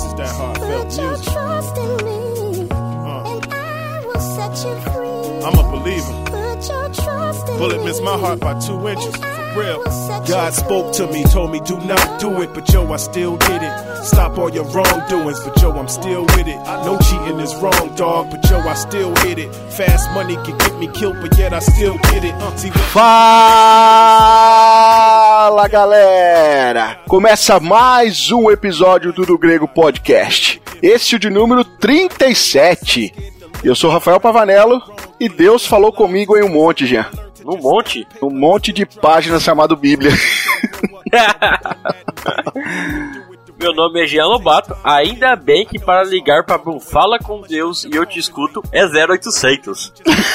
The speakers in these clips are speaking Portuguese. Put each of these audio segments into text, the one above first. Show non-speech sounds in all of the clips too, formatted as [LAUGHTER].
This is that heartfelt Put your music. trust in me, Uh, and I will set you free. I'm a believer. Put your trust in Bullet me. missed my heart by two inches, real. God spoke to me, told me do not do it, but yo, I still did it. Stop all your wrongdoings, but yo, I'm still with it. No cheating is wrong, dog, but yo, I still hit it. Fast money can get me killed, but yet I still get it. Uh, Fala galera! Começa mais um episódio do Do Grego Podcast. Esse é de número 37. Eu sou Rafael Pavanello e Deus falou comigo em um monte, Jean. Num monte? Um monte de páginas chamado Bíblia. [LAUGHS] Meu nome é Jean Lobato. Ainda bem que para ligar para um Fala com Deus e eu te escuto é 0800. [LAUGHS]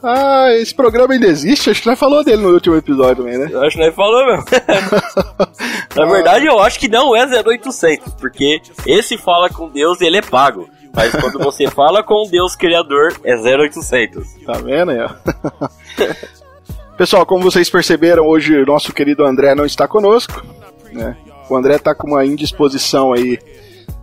Ah, esse programa ainda existe? Acho que já falou dele no último episódio também, né? Eu acho que não falou mesmo. [LAUGHS] Na verdade, eu acho que não é 0800, porque esse Fala com Deus ele é pago. Mas quando você fala com Deus Criador, é 0800. Tá vendo aí, ó? [LAUGHS] Pessoal, como vocês perceberam, hoje o nosso querido André não está conosco. Né? O André está com uma indisposição aí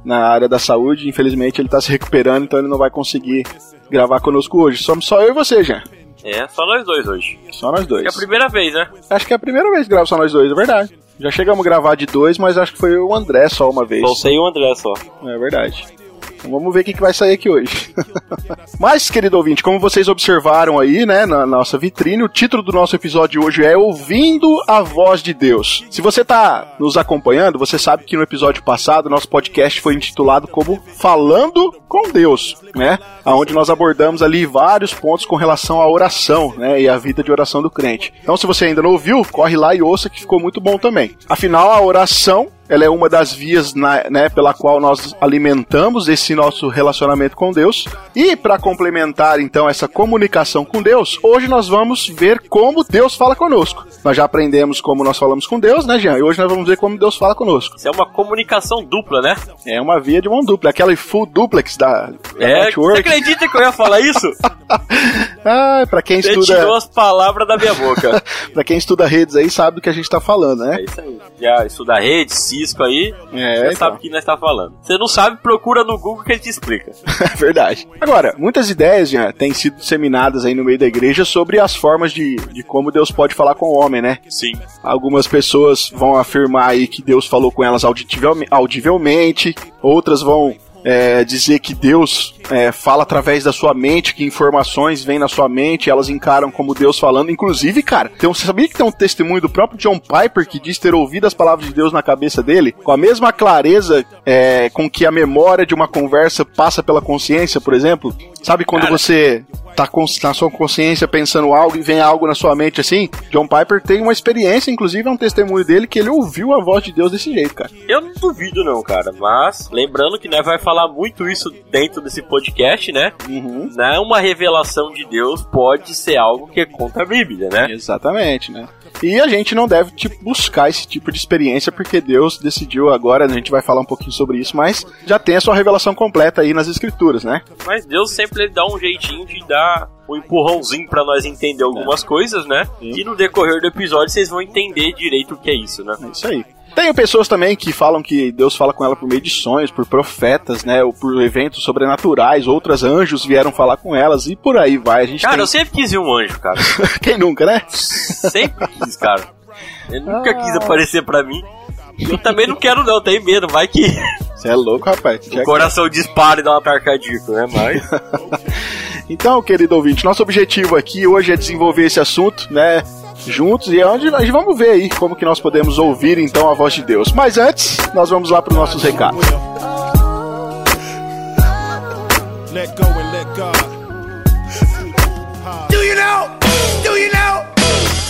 na área da saúde. Infelizmente, ele está se recuperando, então ele não vai conseguir gravar conosco hoje. Somos só eu e você, Jean. É, só nós dois hoje. Só nós dois. É a primeira vez, né? Acho que é a primeira vez que gravo só nós dois, é verdade. Já chegamos a gravar de dois, mas acho que foi o André só uma vez. Você e o André só. É verdade. Vamos ver o que, que vai sair aqui hoje. [LAUGHS] Mas, querido ouvinte, como vocês observaram aí, né, na nossa vitrine, o título do nosso episódio hoje é Ouvindo a Voz de Deus. Se você está nos acompanhando, você sabe que no episódio passado, nosso podcast foi intitulado como Falando com Deus, né? Onde nós abordamos ali vários pontos com relação à oração, né, e a vida de oração do crente. Então, se você ainda não ouviu, corre lá e ouça que ficou muito bom também. Afinal, a oração ela é uma das vias na- né, pela qual nós alimentamos esse nosso relacionamento com Deus. E para complementar então essa comunicação com Deus, hoje nós vamos ver como Deus fala conosco. Nós já aprendemos como nós falamos com Deus, né, Jean? E hoje nós vamos ver como Deus fala conosco. Isso é uma comunicação dupla, né? É uma via de mão dupla, aquela full duplex da, da É, você network. acredita que eu ia falar isso? [LAUGHS] Ah, para quem Você estuda, tirou as palavras da minha boca. [LAUGHS] para quem estuda redes aí sabe do que a gente tá falando, né? É isso aí. Já estuda rede, Cisco aí, É, você então. sabe o que nós tá falando. Você não sabe, procura no Google que ele te explica. [LAUGHS] É verdade. Agora, muitas ideias já têm sido disseminadas aí no meio da igreja sobre as formas de, de como Deus pode falar com o homem, né? Sim. Algumas pessoas vão afirmar aí que Deus falou com elas audivelmente, outras vão é, dizer que Deus é, fala através da sua mente, que informações vêm na sua mente, elas encaram como Deus falando. Inclusive, cara, tem um, você sabia que tem um testemunho do próprio John Piper que diz ter ouvido as palavras de Deus na cabeça dele, com a mesma clareza é, com que a memória de uma conversa passa pela consciência, por exemplo? Sabe quando Cara. você tá com, na sua consciência pensando algo e vem algo na sua mente assim? John Piper tem uma experiência, inclusive é um testemunho dele que ele ouviu a voz de Deus desse jeito, cara. Eu não duvido não, cara, mas lembrando que nós vai falar muito isso dentro desse podcast, né? Uhum. Não uma revelação de Deus pode ser algo que é contra a Bíblia, né? Exatamente, né? E a gente não deve tipo, buscar esse tipo de experiência porque Deus decidiu agora, a gente vai falar um pouquinho sobre isso, mas já tem a sua revelação completa aí nas escrituras, né? Mas Deus sempre dá um jeitinho de dar um empurrãozinho pra nós entender algumas coisas, né? Sim. E no decorrer do episódio vocês vão entender direito o que é isso, né? É isso aí. Tem pessoas também que falam que Deus fala com ela por meio de sonhos, por profetas, né? Ou por eventos sobrenaturais, outras anjos vieram falar com elas e por aí vai. A gente Cara, tem... eu sempre quis ver um anjo, cara. [LAUGHS] Quem nunca, né? Sempre quis, cara. Ele nunca Ah. quis aparecer pra mim. Eu também não quero não, tenho medo, vai que [LAUGHS] Você é louco, rapaz. O coração dispara e dá um ataque cardíaco, né? Mas [LAUGHS] Então, querido ouvinte, nosso objetivo aqui hoje é desenvolver esse assunto, né? Juntos e é onde nós vamos ver aí como que nós podemos ouvir então a voz de Deus. Mas antes, nós vamos lá para os nossos recados. let go and let God. Do you know? Do you know?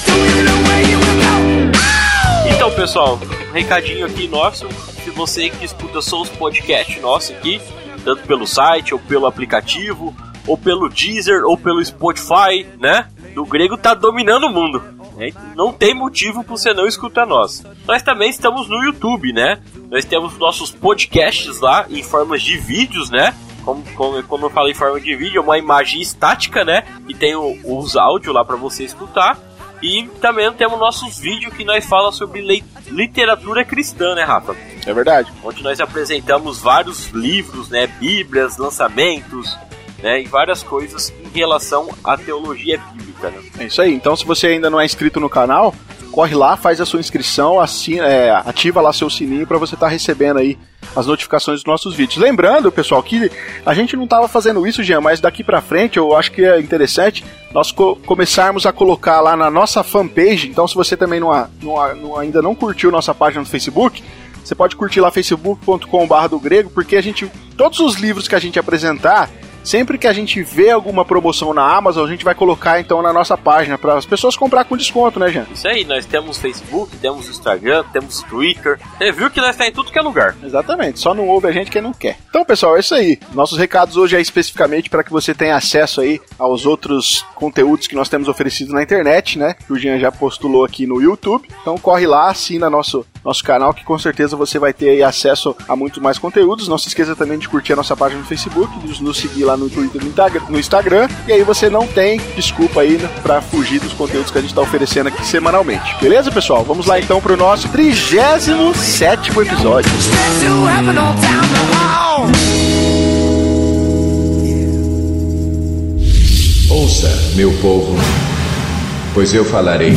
Do you know where you will go? Então, pessoal, um recadinho aqui nosso. Se você que escuta só os podcasts nossos aqui, tanto pelo site, ou pelo aplicativo, ou pelo Deezer, ou pelo Spotify, né? Do grego tá dominando o mundo. né? Não tem motivo para você não escutar nós. Nós também estamos no YouTube, né? Nós temos nossos podcasts lá em formas de vídeos, né? Como, como, como eu falei em forma de vídeo, é uma imagem estática, né? E tem o- os áudios lá para você escutar. E também temos nossos vídeos que nós falamos sobre literatura cristã, né, Rafa? É verdade. Onde nós apresentamos vários livros, né, bíblias, lançamentos, né, e várias coisas em relação à teologia bíblica, né? É isso aí. Então, se você ainda não é inscrito no canal, corre lá, faz a sua inscrição, assina, é, ativa lá seu sininho para você estar recebendo aí as notificações dos nossos vídeos. Lembrando, pessoal, que a gente não estava fazendo isso, Jean, mas daqui para frente eu acho que é interessante nós co- começarmos a colocar lá na nossa fanpage. Então, se você também não, não não- ainda não curtiu nossa página no Facebook, você pode curtir lá facebook.com.br do grego, porque a gente todos os livros que a gente apresentar Sempre que a gente vê alguma promoção na Amazon, a gente vai colocar então na nossa página para as pessoas comprar com desconto, né, Jean? Isso aí, nós temos Facebook, temos Instagram, temos Twitter. Você viu que nós tá em tudo que é lugar. Exatamente, só não ouve a gente quem não quer. Então, pessoal, é isso aí. Nossos recados hoje é especificamente para que você tenha acesso aí aos outros conteúdos que nós temos oferecido na internet, né? Que o Jean já postulou aqui no YouTube. Então corre lá, assina nosso, nosso canal que com certeza você vai ter acesso a muito mais conteúdos. Não se esqueça também de curtir a nossa página no Facebook, de nos seguir lá no Twitter e no Instagram-. E aí você não tem desculpa aí né, para fugir dos conteúdos que a gente está oferecendo aqui semanalmente. Beleza, pessoal? Vamos lá então pro nosso 37 episódio. Ouça, meu povo, pois eu falarei.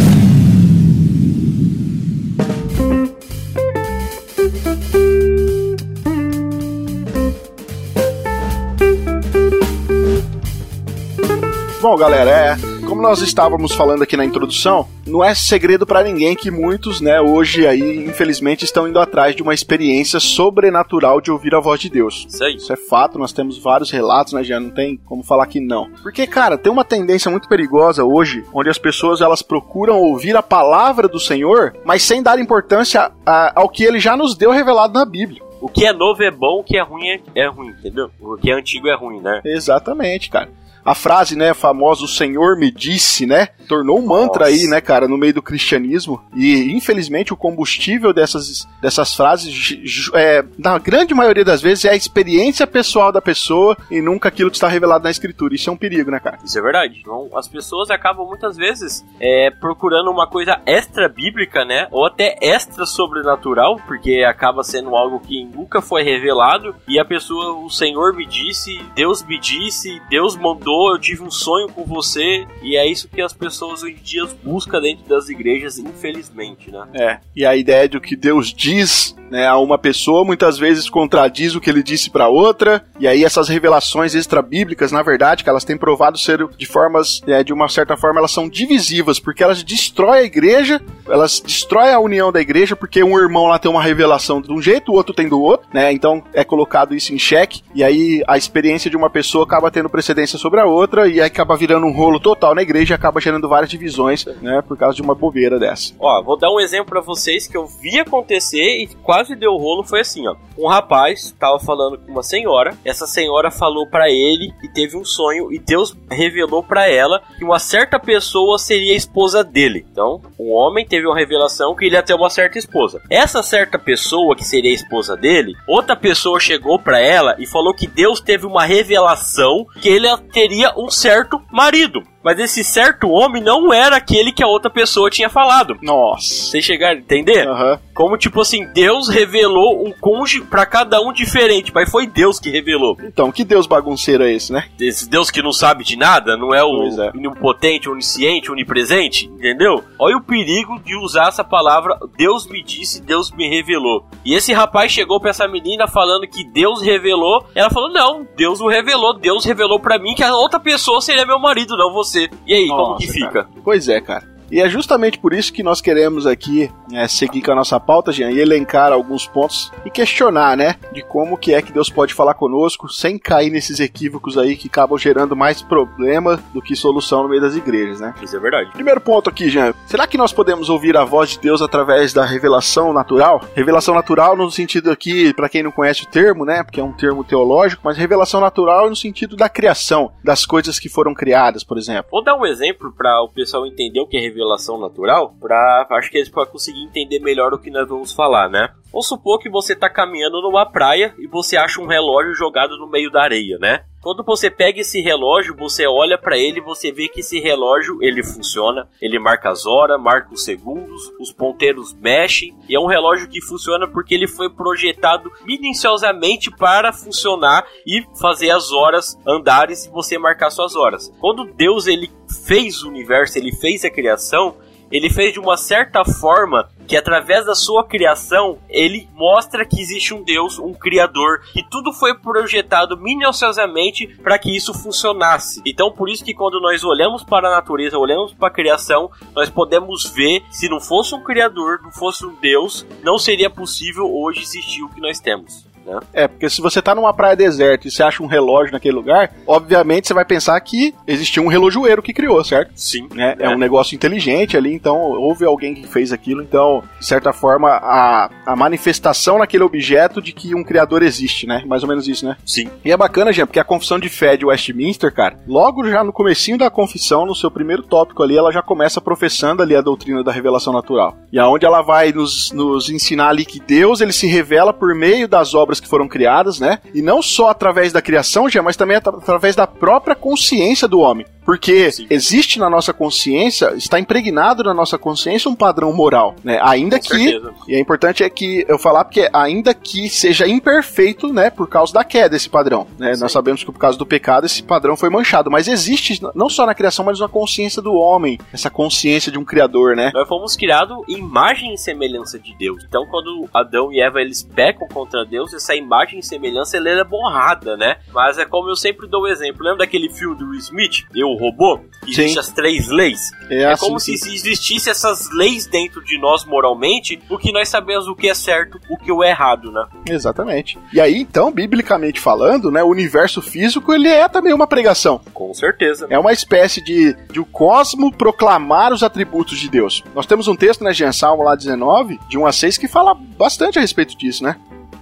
Bom, galera, é, como nós estávamos falando aqui na introdução, não é segredo pra ninguém que muitos, né, hoje aí, infelizmente, estão indo atrás de uma experiência sobrenatural de ouvir a voz de Deus. Isso aí. Isso é fato, nós temos vários relatos, né, já não tem como falar que não. Porque, cara, tem uma tendência muito perigosa hoje, onde as pessoas elas procuram ouvir a palavra do Senhor, mas sem dar importância a- ao que ele já nos deu revelado na Bíblia. O que é novo é bom, o que é ruim é, é ruim, entendeu? O que é antigo é ruim, né? Exatamente, cara. A frase, né, famosa, o Senhor me disse, né, tornou um mantra Nossa. aí, né, cara, no meio do cristianismo. E, infelizmente, o combustível dessas, dessas frases, é, na grande maioria das vezes, é a experiência pessoal da pessoa e nunca aquilo que está revelado na escritura. Isso é um perigo, né, cara? Isso é verdade. Então, as pessoas acabam muitas vezes é, procurando uma coisa extra bíblica, né? Ou até extra sobrenatural, porque acaba sendo algo que nunca foi revelado. E a pessoa, o Senhor me disse, Deus me disse, Deus mandou, eu tive um sonho com você. E é isso que as pessoas hoje em dia buscam dentro das igrejas, infelizmente, né? É. E a ideia de o que Deus diz, né, a uma pessoa muitas vezes contradiz o que ele disse para outra. E aí essas revelações extra-bíblicas, na verdade, que elas têm provado ser de formas, é, de uma certa forma, elas são divisivas, porque elas destroem a igreja, elas destroem a união da igreja, porque um irmão lá tem uma revelação de um jeito, o outro tem do outro, né? Então é colocado isso em xeque, e aí a experiência de uma pessoa acaba tendo precedência sobre a outra, e aí acaba virando um rolo total na igreja e acaba gerando várias divisões, né? Por causa de uma bobeira dessa. Ó, vou dar um exemplo pra vocês que eu vi acontecer e quase deu rolo. Foi assim, ó. Um rapaz tava falando com uma senhora. Essa senhora falou pra ele que teve um sonho e Deus revelou pra ela que uma certa pessoa seria a esposa dele. Então, um homem teve uma revelação que ele ia ter uma certa esposa. Essa certa pessoa que seria a esposa dele, outra pessoa chegou pra ela e falou que Deus teve uma revelação que ele teria um certo marido. Mas esse certo homem não era aquele que a outra pessoa tinha falado. Nossa. Vocês chegaram a entender? Aham. Como, tipo assim, Deus revelou um cônjuge pra cada um diferente, mas foi Deus que revelou. Então, que Deus bagunceiro é esse, né? Esse Deus que não sabe de nada, não é o é. onipotente, onisciente, onipresente, entendeu? Olha o perigo de usar essa palavra Deus me disse, Deus me revelou. E esse rapaz chegou pra essa menina falando que Deus revelou, ela falou: "Não, Deus não revelou, Deus revelou pra mim que a outra pessoa seria meu marido, não você". E aí, como Nossa, que fica? cara. Pois é, cara. E é justamente por isso que nós queremos aqui é, seguir com a nossa pauta, Jean, e elencar alguns pontos e questionar, né, de como que é que Deus pode falar conosco sem cair nesses equívocos aí que acabam gerando mais problema do que solução no meio das igrejas, né? Isso é verdade. Primeiro ponto aqui, Jean. Será que nós podemos ouvir a voz de Deus através da revelação natural? Revelação natural no sentido aqui, para quem não conhece o termo, né? Porque é um termo teológico, mas revelação natural no sentido da criação, das coisas que foram criadas, por exemplo. Vou dar um exemplo para o pessoal entender o que é revelação natural, para acho que eles podem conseguir entender melhor o que nós vamos falar, né? Vamos supor que você está caminhando numa praia e você acha um relógio jogado no meio da areia, né? Quando você pega esse relógio, você olha pra ele, você vê que esse relógio ele funciona, ele marca as horas, marca os segundos, os ponteiros mexem e é um relógio que funciona porque ele foi projetado minuciosamente para funcionar e fazer as horas andarem e você marcar suas horas. Quando Deus ele fez o universo, ele fez a criação, ele fez de uma certa forma que através da sua criação ele mostra que existe um Deus, um criador, que tudo foi projetado minuciosamente para que isso funcionasse. Então por isso que quando nós olhamos para a natureza, olhamos para a criação, nós podemos ver se não fosse um criador, não fosse um Deus, não seria possível hoje existir o que nós temos. Né? É, porque se você tá numa praia deserta e você acha um relógio naquele lugar, obviamente você vai pensar que existiu um relojoeiro que criou, certo? Sim. Né? É. um negócio inteligente ali, então houve alguém que fez aquilo, então, de certa forma, a, a manifestação naquele objeto de que um criador existe, né? Mais ou menos isso, né? Sim. E é bacana, gente, porque a confissão de fé de Westminster, cara, logo já no comecinho da confissão, no seu primeiro tópico ali, ela já começa professando ali a doutrina da revelação natural. E aonde ela vai nos, nos ensinar ali que Deus, ele se revela por meio das obras que foram criadas, né? E não só através da criação, já, mas também at através da própria consciência do homem. Porque Sim. existe na nossa consciência, está impregnado na nossa consciência um padrão moral, né? Ainda Com que certeza. e é importante é que eu falar porque ainda que seja imperfeito, né, por causa da queda esse padrão, né? Nós sabemos que por causa do pecado esse padrão foi manchado, mas existe não só na criação, mas na consciência do homem, essa consciência de um criador, né? Nós fomos criados em imagem e semelhança de Deus. Então, quando Adão e Eva eles pecam contra Deus, essa imagem e semelhança ela é borrada, né? Mas é como eu sempre dou o exemplo. Lembra daquele filme do Will Smith, Eu, o Robô? Que Sim. existe as três leis. É, É, assim, como sim. se existisse essas leis dentro de nós moralmente, porque nós sabemos o que é certo, o que é errado, né? Exatamente. E aí, então, biblicamente falando, né, o universo físico ele é também uma pregação. Com certeza. É uma espécie de, de o cosmo proclamar os atributos de Deus. Nós temos um texto, né, Jean Salmo lá 19, de 1 a 6, que fala bastante a respeito disso, né?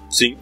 Sim.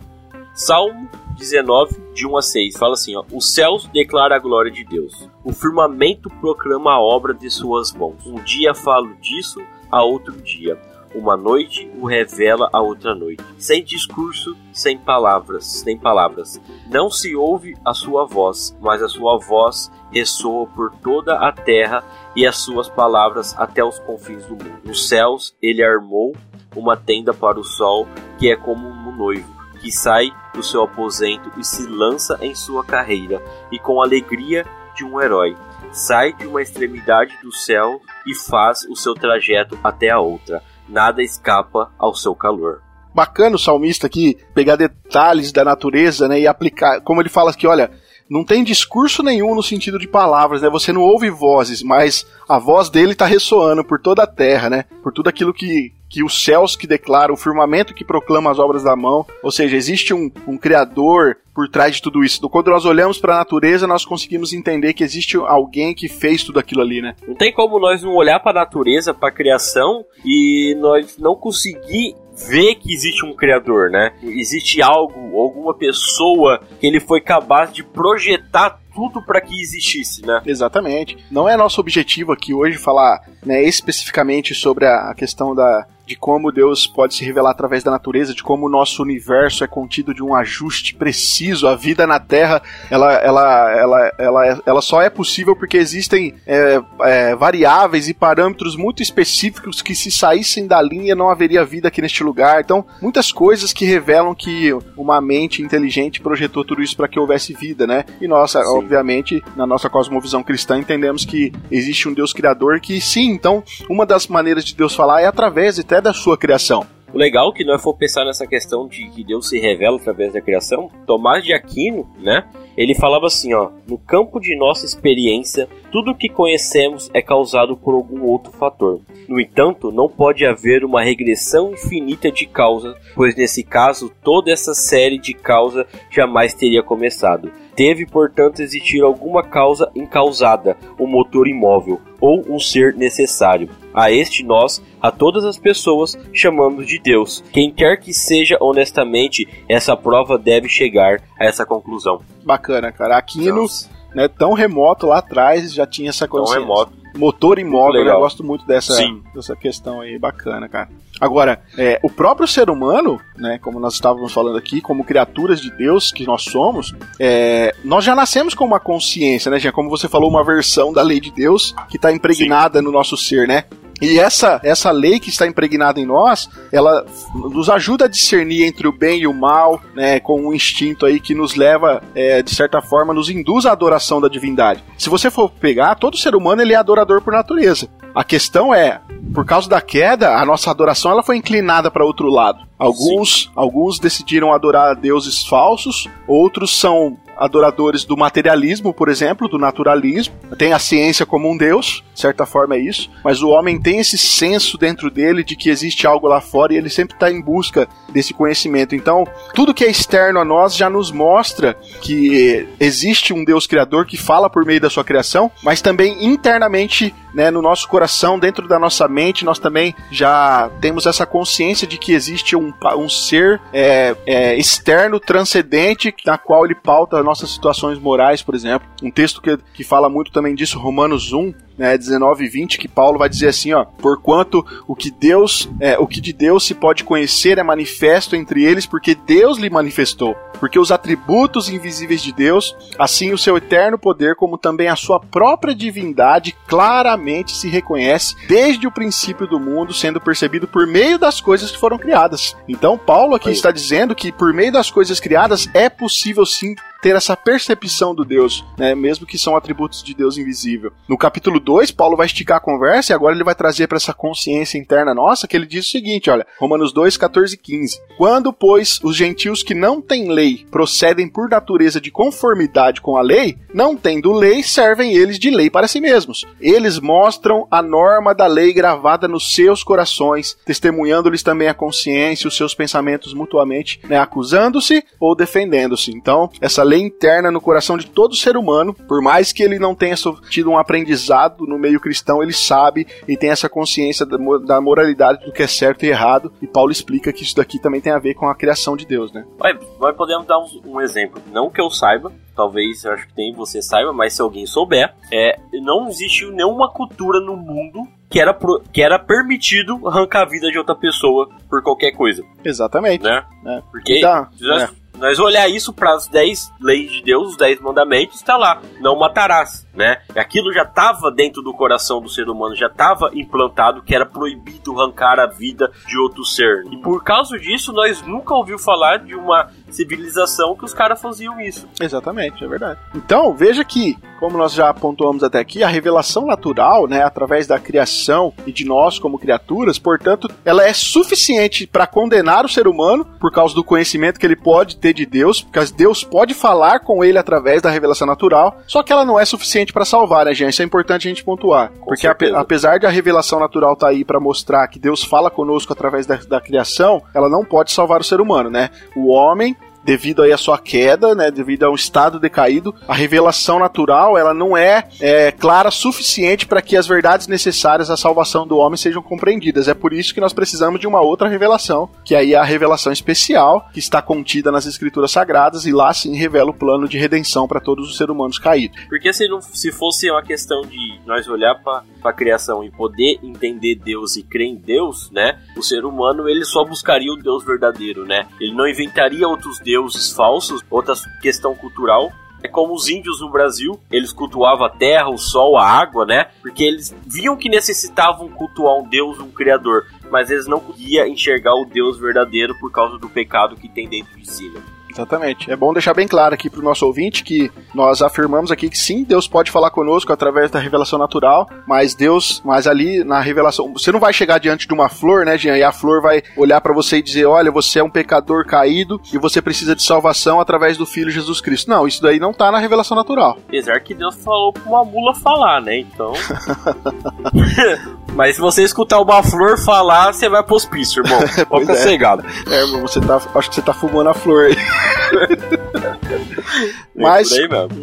Salmo 19, de 1 a 6, fala assim: ó, Os céus declaram a glória de Deus, o firmamento proclama a obra de suas mãos. Um dia falo disso, a outro dia. Uma noite o revela a outra noite. Sem discurso, sem palavras, sem palavras. Não se ouve a sua voz, mas a sua voz ressoa por toda a terra e as suas palavras até os confins do mundo. Nos céus ele armou uma tenda para o sol, que é como um noivo que sai do seu aposento e se lança em sua carreira, e com a alegria de um herói, sai de uma extremidade do céu e faz o seu trajeto até a outra. Nada escapa ao seu calor. bacana o salmista aqui pegar detalhes da natureza, né, e aplicar, como ele fala aqui, olha, não tem discurso nenhum no sentido de palavras, né? Você não ouve vozes, mas a voz dele está ressoando por toda a terra, né? Por tudo aquilo que que os céus que declaram, o firmamento que proclama as obras da mão, ou seja, existe um, um criador por trás de tudo isso. Quando nós olhamos para a natureza, nós conseguimos entender que existe alguém que fez tudo aquilo ali, né? Não tem como nós não olhar para a natureza, para a criação e nós não conseguir ver que existe um criador, né? Existe algo, alguma pessoa que ele foi capaz de projetar tudo para que existisse, né? Exatamente. Não é nosso objetivo aqui hoje falar né, especificamente sobre a questão da, de como Deus pode se revelar através da natureza, de como o nosso universo é contido de um ajuste preciso. A vida na Terra, ela, ela, ela, ela, ela só é possível porque existem é, é, variáveis e parâmetros muito específicos que se saíssem da linha não haveria vida aqui neste lugar. Então, muitas coisas que revelam que uma mente inteligente projetou tudo isso para que houvesse vida, né? E nossa, Sim. obviamente, na nossa cosmovisão cristã, entendemos que existe um Deus criador que sim, então, uma das maneiras de Deus falar é através até da sua criação. O legal é que nós for pensar nessa questão de que Deus se revela através da criação, Tomás de Aquino, né? Ele falava assim, ó, no campo de nossa experiência, tudo o que conhecemos é causado por algum outro fator. No entanto, não pode haver uma regressão infinita de causas, pois nesse caso toda essa série de causas jamais teria começado. Deve, portanto, existir alguma causa incausada, um motor imóvel ou um ser necessário. A este nós, a todas as pessoas, chamamos de Deus. Quem quer que seja honestamente, essa prova deve chegar a essa conclusão. Bacana, cara. Aquino, Então, né, tão remoto lá atrás, já tinha essa tão consciência. remoto. motor imóvel. Eu gosto muito dessa, Sim. dessa questão aí, bacana, cara. Agora, é, o próprio ser humano, né, como nós estávamos falando aqui, como criaturas de Deus que nós somos, é, nós já nascemos com uma consciência, né, Jean? Como você falou, uma versão da lei de Deus que está impregnada no nosso ser, né? E essa, essa lei que está impregnada em nós, ela nos ajuda a discernir entre o bem e o mal, né, com um instinto aí que nos leva, é, de certa forma, nos induz à adoração da divindade. Se você for pegar, todo ser humano ele é adorador por natureza. A questão é, por causa da queda, a nossa adoração ela foi inclinada para outro lado. Alguns, alguns decidiram adorar deuses falsos, outros são adoradores do materialismo, por exemplo, do naturalismo. Tem a ciência como um deus, de certa forma é isso, mas o homem tem esse senso dentro dele de que existe algo lá fora e ele sempre está em busca desse conhecimento. Então, tudo que é externo a nós já nos mostra que existe um Deus criador que fala por meio da sua criação, mas também internamente, né, no nosso coração, dentro da nossa mente, nós também já temos essa consciência de que existe um, um ser é, é, externo, transcendente, na qual ele pauta nossas situações morais, por exemplo. Um texto que, que fala muito também disso, Romanos 1, né, 19 e 20, que Paulo vai dizer assim, ó, porquanto o que Deus, é, o que de Deus se pode conhecer é manifesto entre eles, porque Deus lhe manifestou. Porque os atributos invisíveis de Deus, assim o seu eterno poder, como também a sua própria divindade, claramente se reconhece desde o princípio do mundo, sendo percebido por meio das coisas que foram criadas. Então, Paulo aqui Aí. está dizendo que por meio das coisas criadas é possível sim ter essa percepção do Deus, né, mesmo que são atributos de Deus invisível. No capítulo 2, Paulo vai esticar a conversa e agora ele vai trazer para essa consciência interna nossa que ele diz o seguinte, olha, Romanos 2, 14 e 15. Quando, pois, os gentios que não têm lei procedem por natureza de conformidade com a lei, não tendo lei, servem eles de lei para si mesmos. Eles mostram a norma da lei gravada nos seus corações, testemunhando-lhes também a consciência os seus pensamentos mutuamente, né, acusando-se ou defendendo-se. Então, essa lei interna no coração de todo ser humano, por mais que ele não tenha tido um aprendizado no meio cristão, ele sabe e tem essa consciência da, mo- da moralidade do que é certo e errado. E Paulo explica que isso daqui também tem a ver com a criação de Deus, né? Vai, vai podemos dar um, um exemplo. Não que eu saiba, talvez eu acho que tem você saiba, mas se alguém souber, é não existe nenhuma cultura no mundo que era, pro- que era permitido arrancar a vida de outra pessoa por qualquer coisa, Exatamente. né? né? Porque Tá, é. Nós olhar isso para as 10 leis de Deus, os 10 mandamentos, está lá, não matarás, né? Aquilo já estava dentro do coração do ser humano, já estava implantado que era proibido arrancar a vida de outro ser. E por causa disso, nós nunca ouviu falar de uma civilização que os caras faziam isso. Exatamente, é verdade. Então, veja que, como nós já pontuamos até aqui, a revelação natural, né, através da criação e de nós como criaturas, portanto, ela é suficiente para condenar o ser humano por causa do conhecimento que ele pode ter de Deus, porque Deus pode falar com ele através da revelação natural, só que ela não é suficiente para salvar, né, gente? Isso é importante a gente pontuar. porque ape- certeza. apesar de a revelação natural estar aí para mostrar que Deus fala conosco através da, da criação, ela não pode salvar o ser humano, né? O homem devido aí à sua queda, né, devido a um estado decaído, a revelação natural ela não é, é, clara suficiente para que as verdades necessárias à salvação do homem sejam compreendidas. É por isso que nós precisamos de uma outra revelação, que aí é a revelação especial que está contida nas escrituras sagradas e lá sim revela o plano de redenção para todos os seres humanos caídos. Porque se, não, se fosse uma questão de nós olhar para a criação e poder entender Deus e crer em Deus, né? O ser humano ele só buscaria o Deus verdadeiro, né? Ele não inventaria outros deuses falsos, outra questão cultural. É como os índios no Brasil, eles cultuavam a terra, o sol, a água, né? Porque eles viam que necessitavam cultuar um Deus, um Criador, mas eles não conseguiam enxergar o Deus verdadeiro por causa do pecado que tem dentro de si. Né? Exatamente. É bom deixar bem claro aqui para o nosso ouvinte que nós afirmamos aqui que sim, Deus pode falar conosco através da revelação natural, mas Deus, mas ali na revelação, você não vai chegar diante de uma flor, né, Jean? E a flor vai olhar para você e dizer: olha, você é um pecador caído e você precisa de salvação através do Filho Jesus Cristo. Não, isso daí não tá na revelação natural. Apesar que Deus falou pra uma mula falar, né? Então. [LAUGHS] Mas se você escutar uma flor falar, você vai pro hospício, irmão. [LAUGHS] Pode ficar é. cegado. É, irmão, você tá, acho que você tá fumando a flor aí. [LAUGHS] Mas,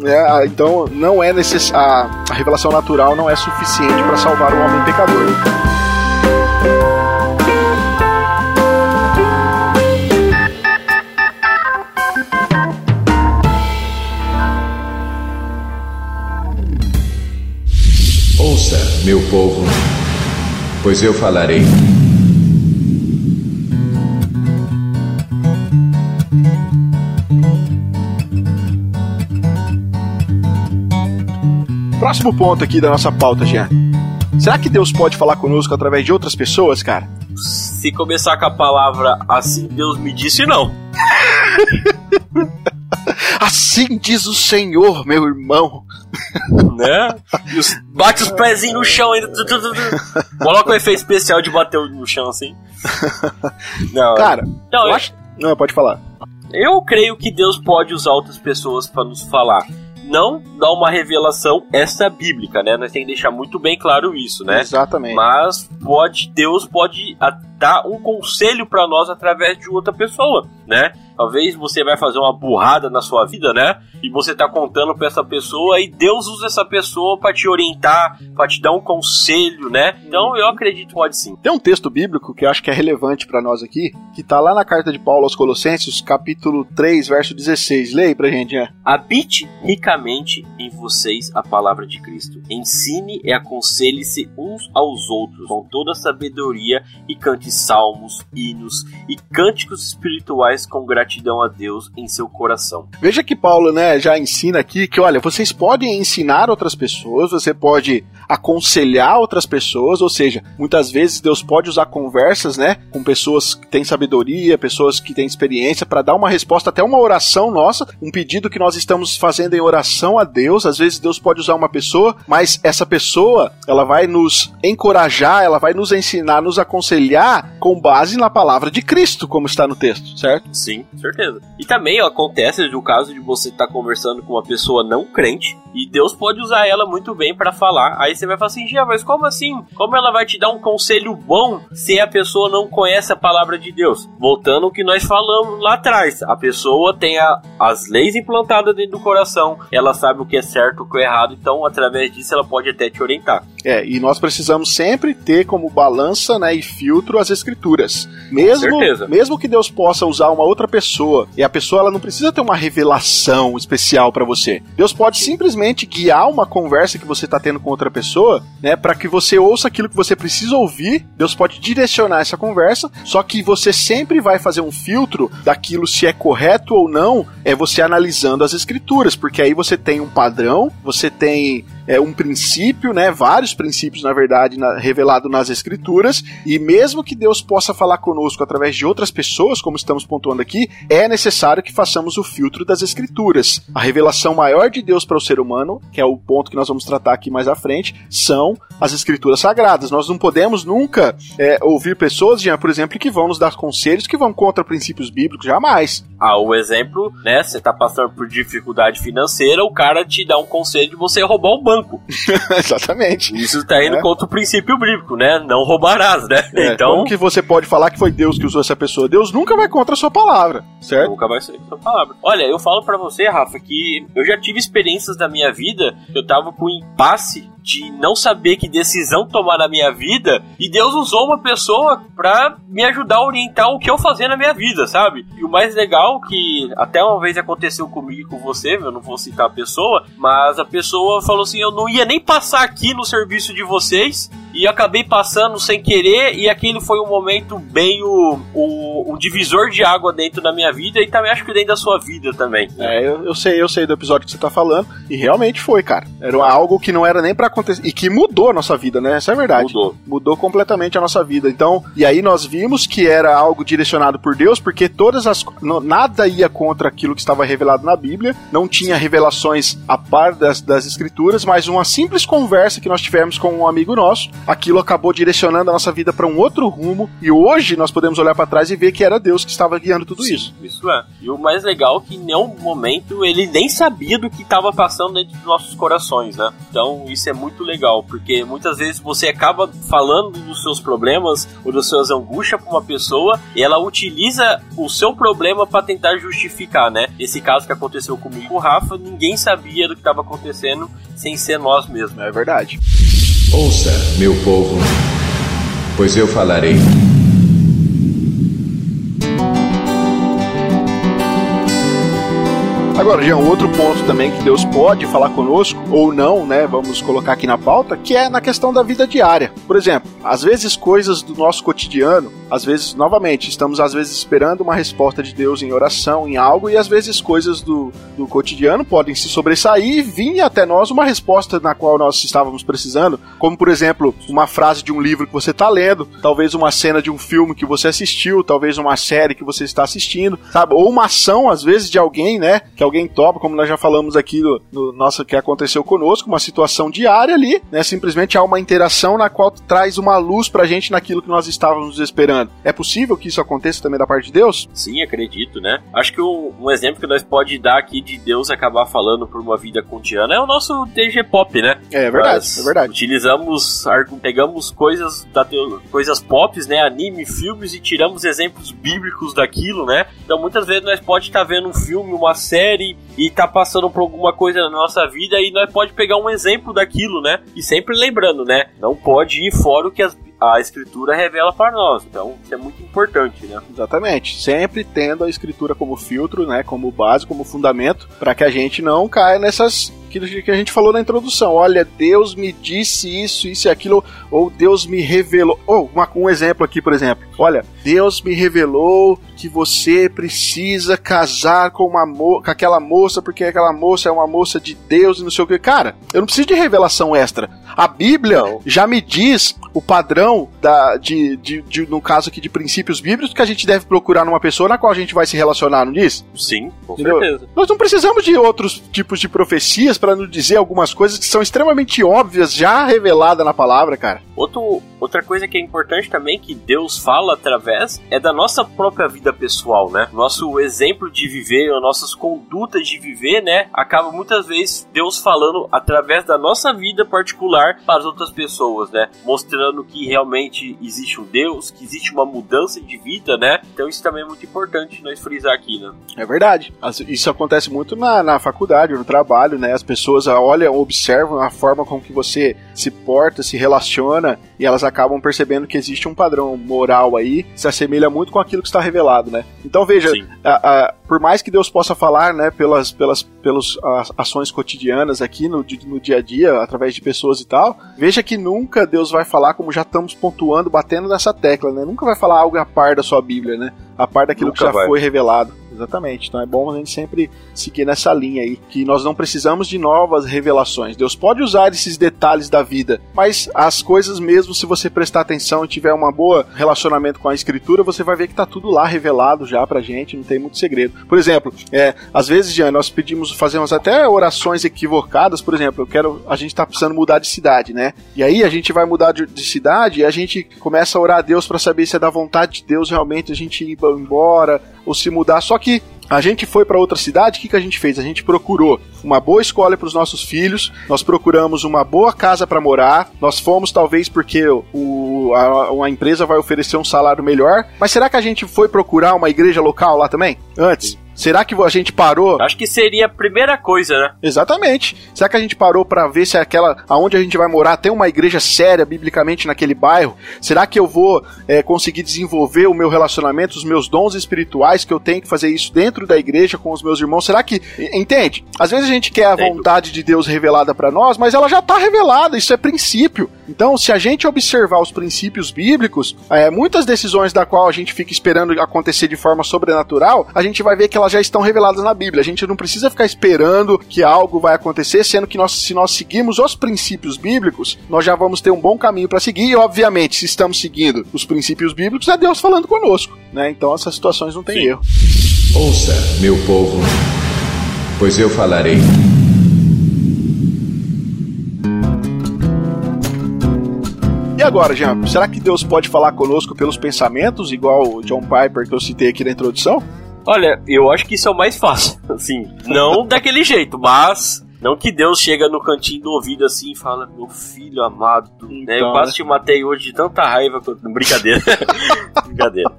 É então, não é necess... a, a revelação natural não é suficiente para salvar o homem pecador. Ouça, meu pois eu falarei. Próximo ponto aqui da nossa pauta, Jean. Será que Deus pode falar conosco através de outras pessoas, cara? Se começar com a palavra assim Deus me disse, não. [LAUGHS] Assim diz o Senhor, meu irmão. Né? Os, bate os pezinhos no chão ainda. Coloca um efeito especial de bater no chão assim. [LAUGHS] Não, Cara, não, eu eu, acho. Não, pode falar. eu creio que Deus pode usar outras pessoas para nos falar. Não dá uma revelação essa bíblica, né? Nós temos que deixar muito bem claro isso, né? Exatamente. Mas pode, Deus pode dar um conselho pra nós através de outra pessoa, né? Talvez você vai fazer uma burrada na sua vida, né? E você tá contando pra essa pessoa e Deus usa essa pessoa pra te orientar, pra te dar um conselho, né? Então eu acredito que pode sim. Tem um texto bíblico que eu acho que é relevante pra nós aqui, que tá lá na carta de Paulo aos Colossenses, capítulo 3, verso 16. Leia aí pra gente, Jean. Habite ricamente em vocês a palavra de Cristo. Ensine e aconselhe-se uns aos outros com toda sabedoria e cante salmos, hinos e cânticos espirituais com gratidão a Deus em seu coração. Veja que Paulo, né, já ensina aqui que, olha, vocês podem ensinar outras pessoas, você pode aconselhar outras pessoas, ou seja, muitas vezes Deus pode usar conversas, né, com pessoas que têm sabedoria, pessoas que têm experiência para dar uma resposta até uma oração nossa, um pedido que nós estamos fazendo em oração a Deus. Às vezes Deus pode usar uma pessoa, mas essa pessoa, ela vai nos encorajar, ela vai nos ensinar, nos aconselhar com base na palavra de Cristo, como está no texto, certo? Sim, certeza. E também ó, acontece o caso de você estar conversando com uma pessoa não crente e Deus pode usar ela muito bem pra falar. Aí você vai falar assim, Gia, mas como assim? Como ela vai te dar um conselho bom se a pessoa não conhece a palavra de Deus? Voltando ao que nós falamos lá atrás, a pessoa tem a- as leis implantadas dentro do coração, ela sabe o que é certo, o que é errado, então através disso ela pode até te orientar. É, e nós precisamos sempre ter como balança né, e filtro as escrituras. Mesmo, mesmo que Deus possa usar uma outra pessoa, e a pessoa ela não precisa ter uma revelação especial para você. Deus pode simplesmente guiar uma conversa que você está tendo com outra pessoa, né, para que você ouça aquilo que você precisa ouvir. Deus pode direcionar essa conversa, só que você sempre vai fazer um filtro daquilo se é correto ou não, é você analisando as escrituras, porque aí você tem um padrão, você tem é um princípio, né? Vários princípios, na verdade, na, revelado nas escrituras. E mesmo que Deus possa falar conosco através de outras pessoas, como estamos pontuando aqui, é necessário que façamos o filtro das escrituras. A revelação maior de Deus para o ser humano, que é o ponto que nós vamos tratar aqui mais à frente, são as escrituras sagradas. Nós não podemos nunca é, ouvir pessoas, Jean, por exemplo, que vão nos dar conselhos que vão contra princípios bíblicos, jamais. Ah, o exemplo, né? Você tá passando por dificuldade financeira, o cara te dá um conselho de você roubar o banco. [LAUGHS] Exatamente. Isso tá indo É. contra o princípio bíblico, né? Não roubarás, né? É, então, como que você pode falar que foi Deus que usou essa pessoa? Deus nunca vai contra a sua palavra, certo? nunca vai ser essa palavra. Olha, eu falo pra você, Rafa, que eu já tive experiências da minha vida, que eu tava com impasse de não saber que decisão tomar na minha vida, e Deus usou uma pessoa pra me ajudar a orientar o que eu fazer na minha vida, sabe? E o mais legal que até uma vez aconteceu comigo e com você, eu não vou citar a pessoa, mas a pessoa falou assim: eu não ia nem passar aqui no serviço de vocês. E acabei passando sem querer, e aquele foi um momento bem o, o, um divisor de água dentro da minha vida e também acho que dentro da sua vida também. É, eu, eu sei, eu sei do episódio que você tá falando, e realmente foi, cara. Era algo que não era nem pra acontecer, e que mudou a nossa vida, né? Essa é a verdade. Mudou. Mudou completamente a nossa vida. Então, e aí nós vimos que era algo direcionado por Deus, porque todas as não- nada ia contra aquilo que estava revelado na Bíblia, não tinha revelações a par das, das escrituras, mas uma simples conversa que nós tivemos com um amigo nosso, aquilo acabou direcionando a nossa vida para um outro rumo, e hoje nós podemos olhar para trás e ver que era Deus que estava guiando tudo Sim, isso. Isso é. E o mais legal é que em nenhum momento ele nem sabia do que estava passando dentro dos nossos corações, né? Então isso é muito legal, porque muitas vezes você acaba falando dos seus problemas ou das suas angústias para uma pessoa e ela utiliza o seu problema para tentar justificar, né? Esse caso que aconteceu comigo com o Rafa, ninguém sabia do que estava acontecendo sem ser nós mesmos. É verdade. Ouça, meu povo, pois eu falarei. Agora, Jean, outro ponto também que Deus pode falar conosco ou não, né? Vamos colocar aqui na pauta, que é na questão da vida diária. Por exemplo, às vezes coisas do nosso cotidiano, às vezes, novamente, estamos às vezes esperando uma resposta de Deus em oração, em algo, e às vezes coisas do, do cotidiano podem se sobressair e vir até nós uma resposta na qual nós estávamos precisando, como por exemplo, uma frase de um livro que você está lendo, talvez uma cena de um filme que você assistiu, talvez uma série que você está assistindo, sabe? Ou uma ação, às vezes, de alguém, né? Que alguém topa, como nós já falamos aqui no, no nosso que aconteceu conosco, uma situação diária ali, né? Simplesmente há uma interação na qual traz uma luz pra gente naquilo que nós estávamos esperando. É possível que isso aconteça também da parte de Deus? Sim, acredito, né? Acho que um, um exemplo que nós pode dar aqui de Deus acabar falando por uma vida cotidiana é o nosso TG Pop, né? É verdade, Nós é verdade. Utilizamos, pegamos coisas da coisas pop, né? Anime, filmes e tiramos exemplos bíblicos daquilo, né? Então muitas vezes nós pode estar vendo um filme, uma série e tá passando por alguma coisa na nossa vida e nós pode pegar um exemplo daquilo, né? E sempre lembrando, né? Não pode ir fora o que as- a escritura revela para nós. Então isso é muito importante, né? Exatamente. Sempre tendo a escritura como filtro, né, como base, como fundamento, para que a gente não caia nessas aquilo que a gente falou na introdução. Olha, Deus me disse isso, isso e aquilo, ou Deus me revelou. Ou uma- um exemplo aqui, por exemplo. Olha, Deus me revelou que você precisa casar com uma mo com aquela moça porque aquela moça é uma moça de Deus e não sei o que. Cara, eu não preciso de revelação extra. A Bíblia Não. já me diz o padrão da, de, de, de- no caso aqui de princípios bíblicos que a gente deve procurar numa pessoa na qual a gente vai se relacionar, não diz? Sim, com Entendeu? certeza. Nós não precisamos de outros tipos de profecias para nos dizer algumas coisas que são extremamente óbvias, já reveladas na palavra, cara. Outro, outra coisa que é importante também que Deus fala através é da nossa própria vida pessoal, né? Nosso exemplo de viver, as nossas condutas de viver, né? Acaba muitas vezes Deus falando através da nossa vida particular para as outras pessoas, né? Mostrando que realmente existe um Deus, que existe uma mudança de vida, né? Então isso também é muito importante nós frisar aqui, né? É verdade. Isso acontece muito na, na faculdade, no trabalho, né? As pessoas ah, olham, observam a forma com que você se porta, se relaciona, e elas acabam percebendo que existe um padrão moral aí, se assemelha muito com aquilo que está revelado, né? Então veja, a- a- por mais que Deus possa falar, né, pelas, pelas pelos, ações cotidianas aqui no, no dia a dia, através de pessoas e tal, veja que nunca Deus vai falar, como já estamos pontuando, batendo nessa tecla, né? Nunca vai falar algo a par da sua Bíblia, né? A par daquilo Nunca que já vai. foi revelado. Exatamente. Então é bom a gente sempre seguir nessa linha aí, que nós não precisamos de novas revelações. Deus pode usar esses detalhes da vida, mas as coisas mesmo, se você prestar atenção e tiver um bom relacionamento com a escritura, você vai ver que tá tudo lá revelado já pra gente, não tem muito segredo. Por exemplo, é, às vezes, Jean, nós pedimos, fazemos até orações equivocadas, por exemplo, eu quero, a gente tá precisando mudar de cidade, né? E aí a gente vai mudar de, de cidade e a gente começa a orar a Deus pra saber se é da vontade de Deus realmente a gente ir embora ou se mudar. Só que a gente foi para outra cidade, o que, que a gente fez? A gente procurou uma boa escola para os nossos filhos, nós procuramos uma boa casa para morar, nós fomos talvez porque o, a, uma empresa vai oferecer um salário melhor, mas será que a gente foi procurar uma igreja local lá também? Antes? Será que a gente parou? Acho que seria a primeira coisa, né? Exatamente. Será que a gente parou para ver se aquela aonde a gente vai morar tem uma igreja séria biblicamente naquele bairro? Será que eu vou é, conseguir desenvolver o meu relacionamento, os meus dons espirituais que eu tenho que fazer isso dentro da igreja com os meus irmãos? Será que entende? Às vezes a gente quer a vontade de Deus revelada para nós, mas ela já está revelada. Isso é princípio. Então, se a gente observar os princípios bíblicos, é, muitas decisões da qual a gente fica esperando acontecer de forma sobrenatural, a gente vai ver que elas já estão reveladas na Bíblia. A gente não precisa ficar esperando que algo vai acontecer, sendo que nós, se nós seguirmos os princípios bíblicos, nós já vamos ter um bom caminho para seguir. E, obviamente, se estamos seguindo os princípios bíblicos, é Deus falando conosco. Né? Então, essas situações não tem Sim. erro. Ouça, meu povo, pois eu falarei. E agora, Jean, será que Deus pode falar conosco pelos pensamentos, igual o John Piper que eu citei aqui na introdução? Olha, eu acho que isso é o mais fácil, [LAUGHS] assim. Não daquele jeito, mas. Não que Deus chega no cantinho do ouvido assim e fala, meu filho amado, né? Eu Então, quase né? te matei hoje de tanta raiva que eu... Brincadeira. [LAUGHS] Brincadeira.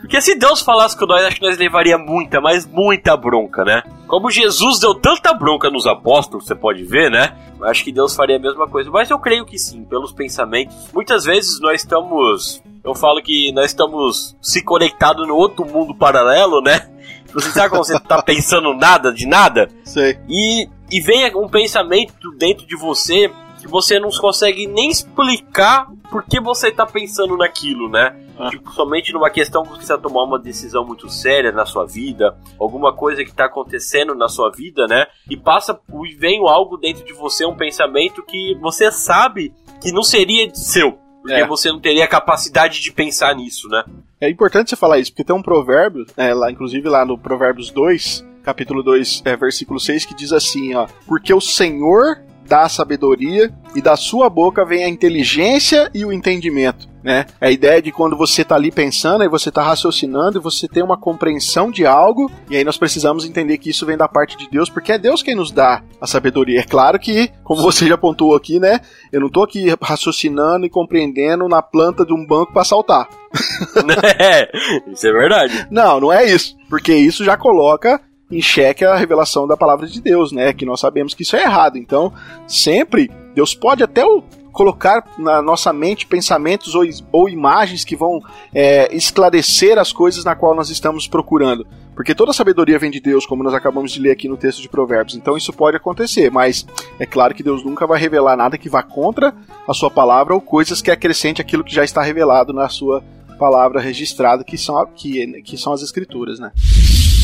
Porque se Deus falasse com nós, acho que nós levaria muita, mas muita bronca, né? Como Jesus deu tanta bronca nos apóstolos, você pode ver, né? Acho que Deus faria a mesma coisa. Mas eu creio que sim, pelos pensamentos. Muitas vezes nós estamos. Eu falo que nós estamos se conectados no outro mundo paralelo, né? Você sabe quando você tá [LAUGHS] pensando nada de nada? Sei. E e vem um pensamento dentro de você que você não consegue nem explicar por que você tá pensando naquilo, né? Ah. Tipo, somente numa questão que você precisa tomar uma decisão muito séria na sua vida, alguma coisa que tá acontecendo na sua vida, né? E passa e vem algo dentro de você, um pensamento que você sabe que não seria seu. Porque É. você não teria capacidade de pensar nisso, né? É importante você falar isso, porque tem um provérbio, é, lá, inclusive lá no Provérbios 2, capítulo 2, é, versículo 6, que diz assim, ó, porque o Senhor dá a sabedoria e da sua boca vem a inteligência e o entendimento, né? A ideia de quando você tá ali pensando e você tá raciocinando e você tem uma compreensão de algo, e aí nós precisamos entender que isso vem da parte de Deus, porque é Deus quem nos dá a sabedoria. É claro que, como você já pontuou aqui, né? Eu não tô aqui raciocinando e compreendendo na planta de um banco para saltar. [LAUGHS] é, isso é verdade. Não, não é isso. Porque isso já coloca em xeque a revelação da palavra de Deus, né? Que nós sabemos que isso é errado. Então, sempre, Deus pode até o- colocar na nossa mente pensamentos ou, ou imagens que vão é, esclarecer as coisas na qual nós estamos procurando. Porque toda sabedoria vem de Deus, como nós acabamos de ler aqui no texto de Provérbios. Então isso pode acontecer, mas é claro que Deus nunca vai revelar nada que vá contra a sua palavra ou coisas que acrescente aquilo que já está revelado na sua palavra registrada, que são, que, que são as escrituras, né?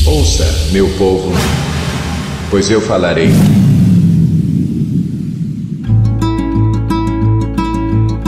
Ouça, meu povo, pois eu falarei.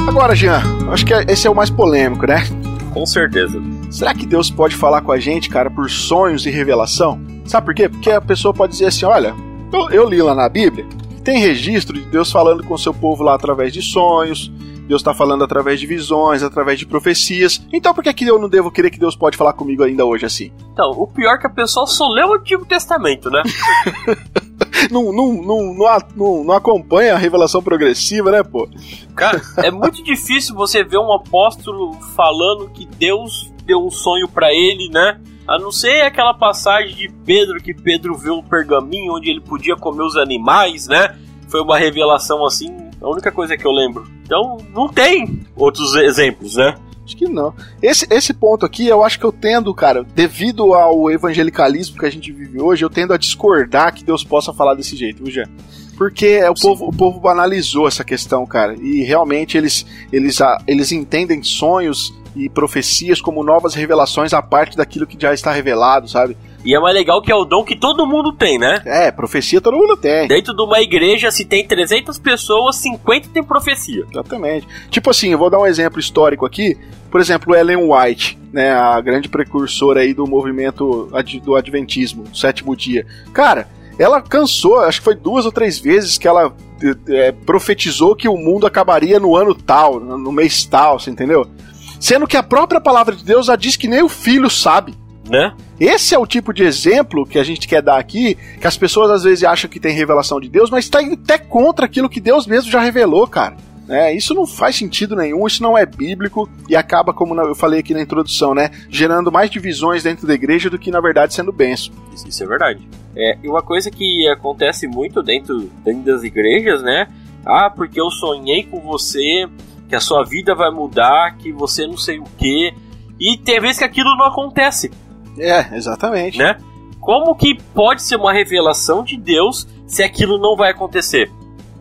Agora, Jean, acho que esse é o mais polêmico, né? Com certeza. Será que Deus pode falar com a gente, cara, por sonhos e revelação? Sabe por quê? Porque a pessoa pode dizer assim: olha, eu, eu li lá na Bíblia, que tem registro de Deus falando com o seu povo lá através de sonhos, Deus está falando através de visões, através de profecias. Então por que, que eu não devo querer que Deus pode falar comigo ainda hoje assim? Então, o pior é que a pessoa só leu o Antigo Testamento, né? [LAUGHS] Não, não, não, não, não, acompanha a revelação progressiva, né, pô? Cara, é muito difícil você ver um apóstolo falando que Deus deu um sonho pra ele, né? A não ser aquela passagem de Pedro, que Pedro viu um pergaminho onde ele podia comer os animais, né? Foi uma revelação assim, a única coisa que eu lembro. Então, não tem outros exemplos, né? Acho que não. Esse, esse ponto aqui, eu acho que eu tendo, cara, devido ao evangelicalismo que a gente vive hoje, eu tendo a discordar que Deus possa falar desse jeito, viu, Jean? Porque é, o, povo, o povo banalizou essa questão, cara. E realmente eles, eles, eles entendem sonhos e profecias como novas revelações à parte daquilo que já está revelado, sabe? E é mais legal que é o dom que todo mundo tem, né? É, profecia todo mundo tem. Dentro de uma igreja, se tem 300 pessoas, 50 tem profecia. Exatamente. Tipo assim, eu vou dar um exemplo histórico aqui. Por exemplo, Ellen White, né, a grande precursora aí do movimento ad- do Adventismo, do sétimo dia. Cara, ela cansou, acho que foi duas ou três vezes que ela é, profetizou que o mundo acabaria no ano tal, no no mês tal, você entendeu? Sendo que a própria palavra de Deus já diz que nem o filho sabe. Né? Esse é o tipo de exemplo que a gente quer dar aqui, que as pessoas às vezes acham que tem revelação de Deus, mas está até contra aquilo que Deus mesmo já revelou, cara. É, isso não faz sentido nenhum, isso não é bíblico e acaba, como eu falei aqui na introdução, né, gerando mais divisões dentro da igreja do que na verdade sendo benção. Isso, isso é verdade. É, e uma coisa que acontece muito dentro, dentro das igrejas, né? Ah, porque eu sonhei com você, que a sua vida vai mudar, que você não sei o quê. E tem vezes que aquilo não acontece, É, exatamente. né? Como que pode ser uma revelação de Deus se aquilo não vai acontecer?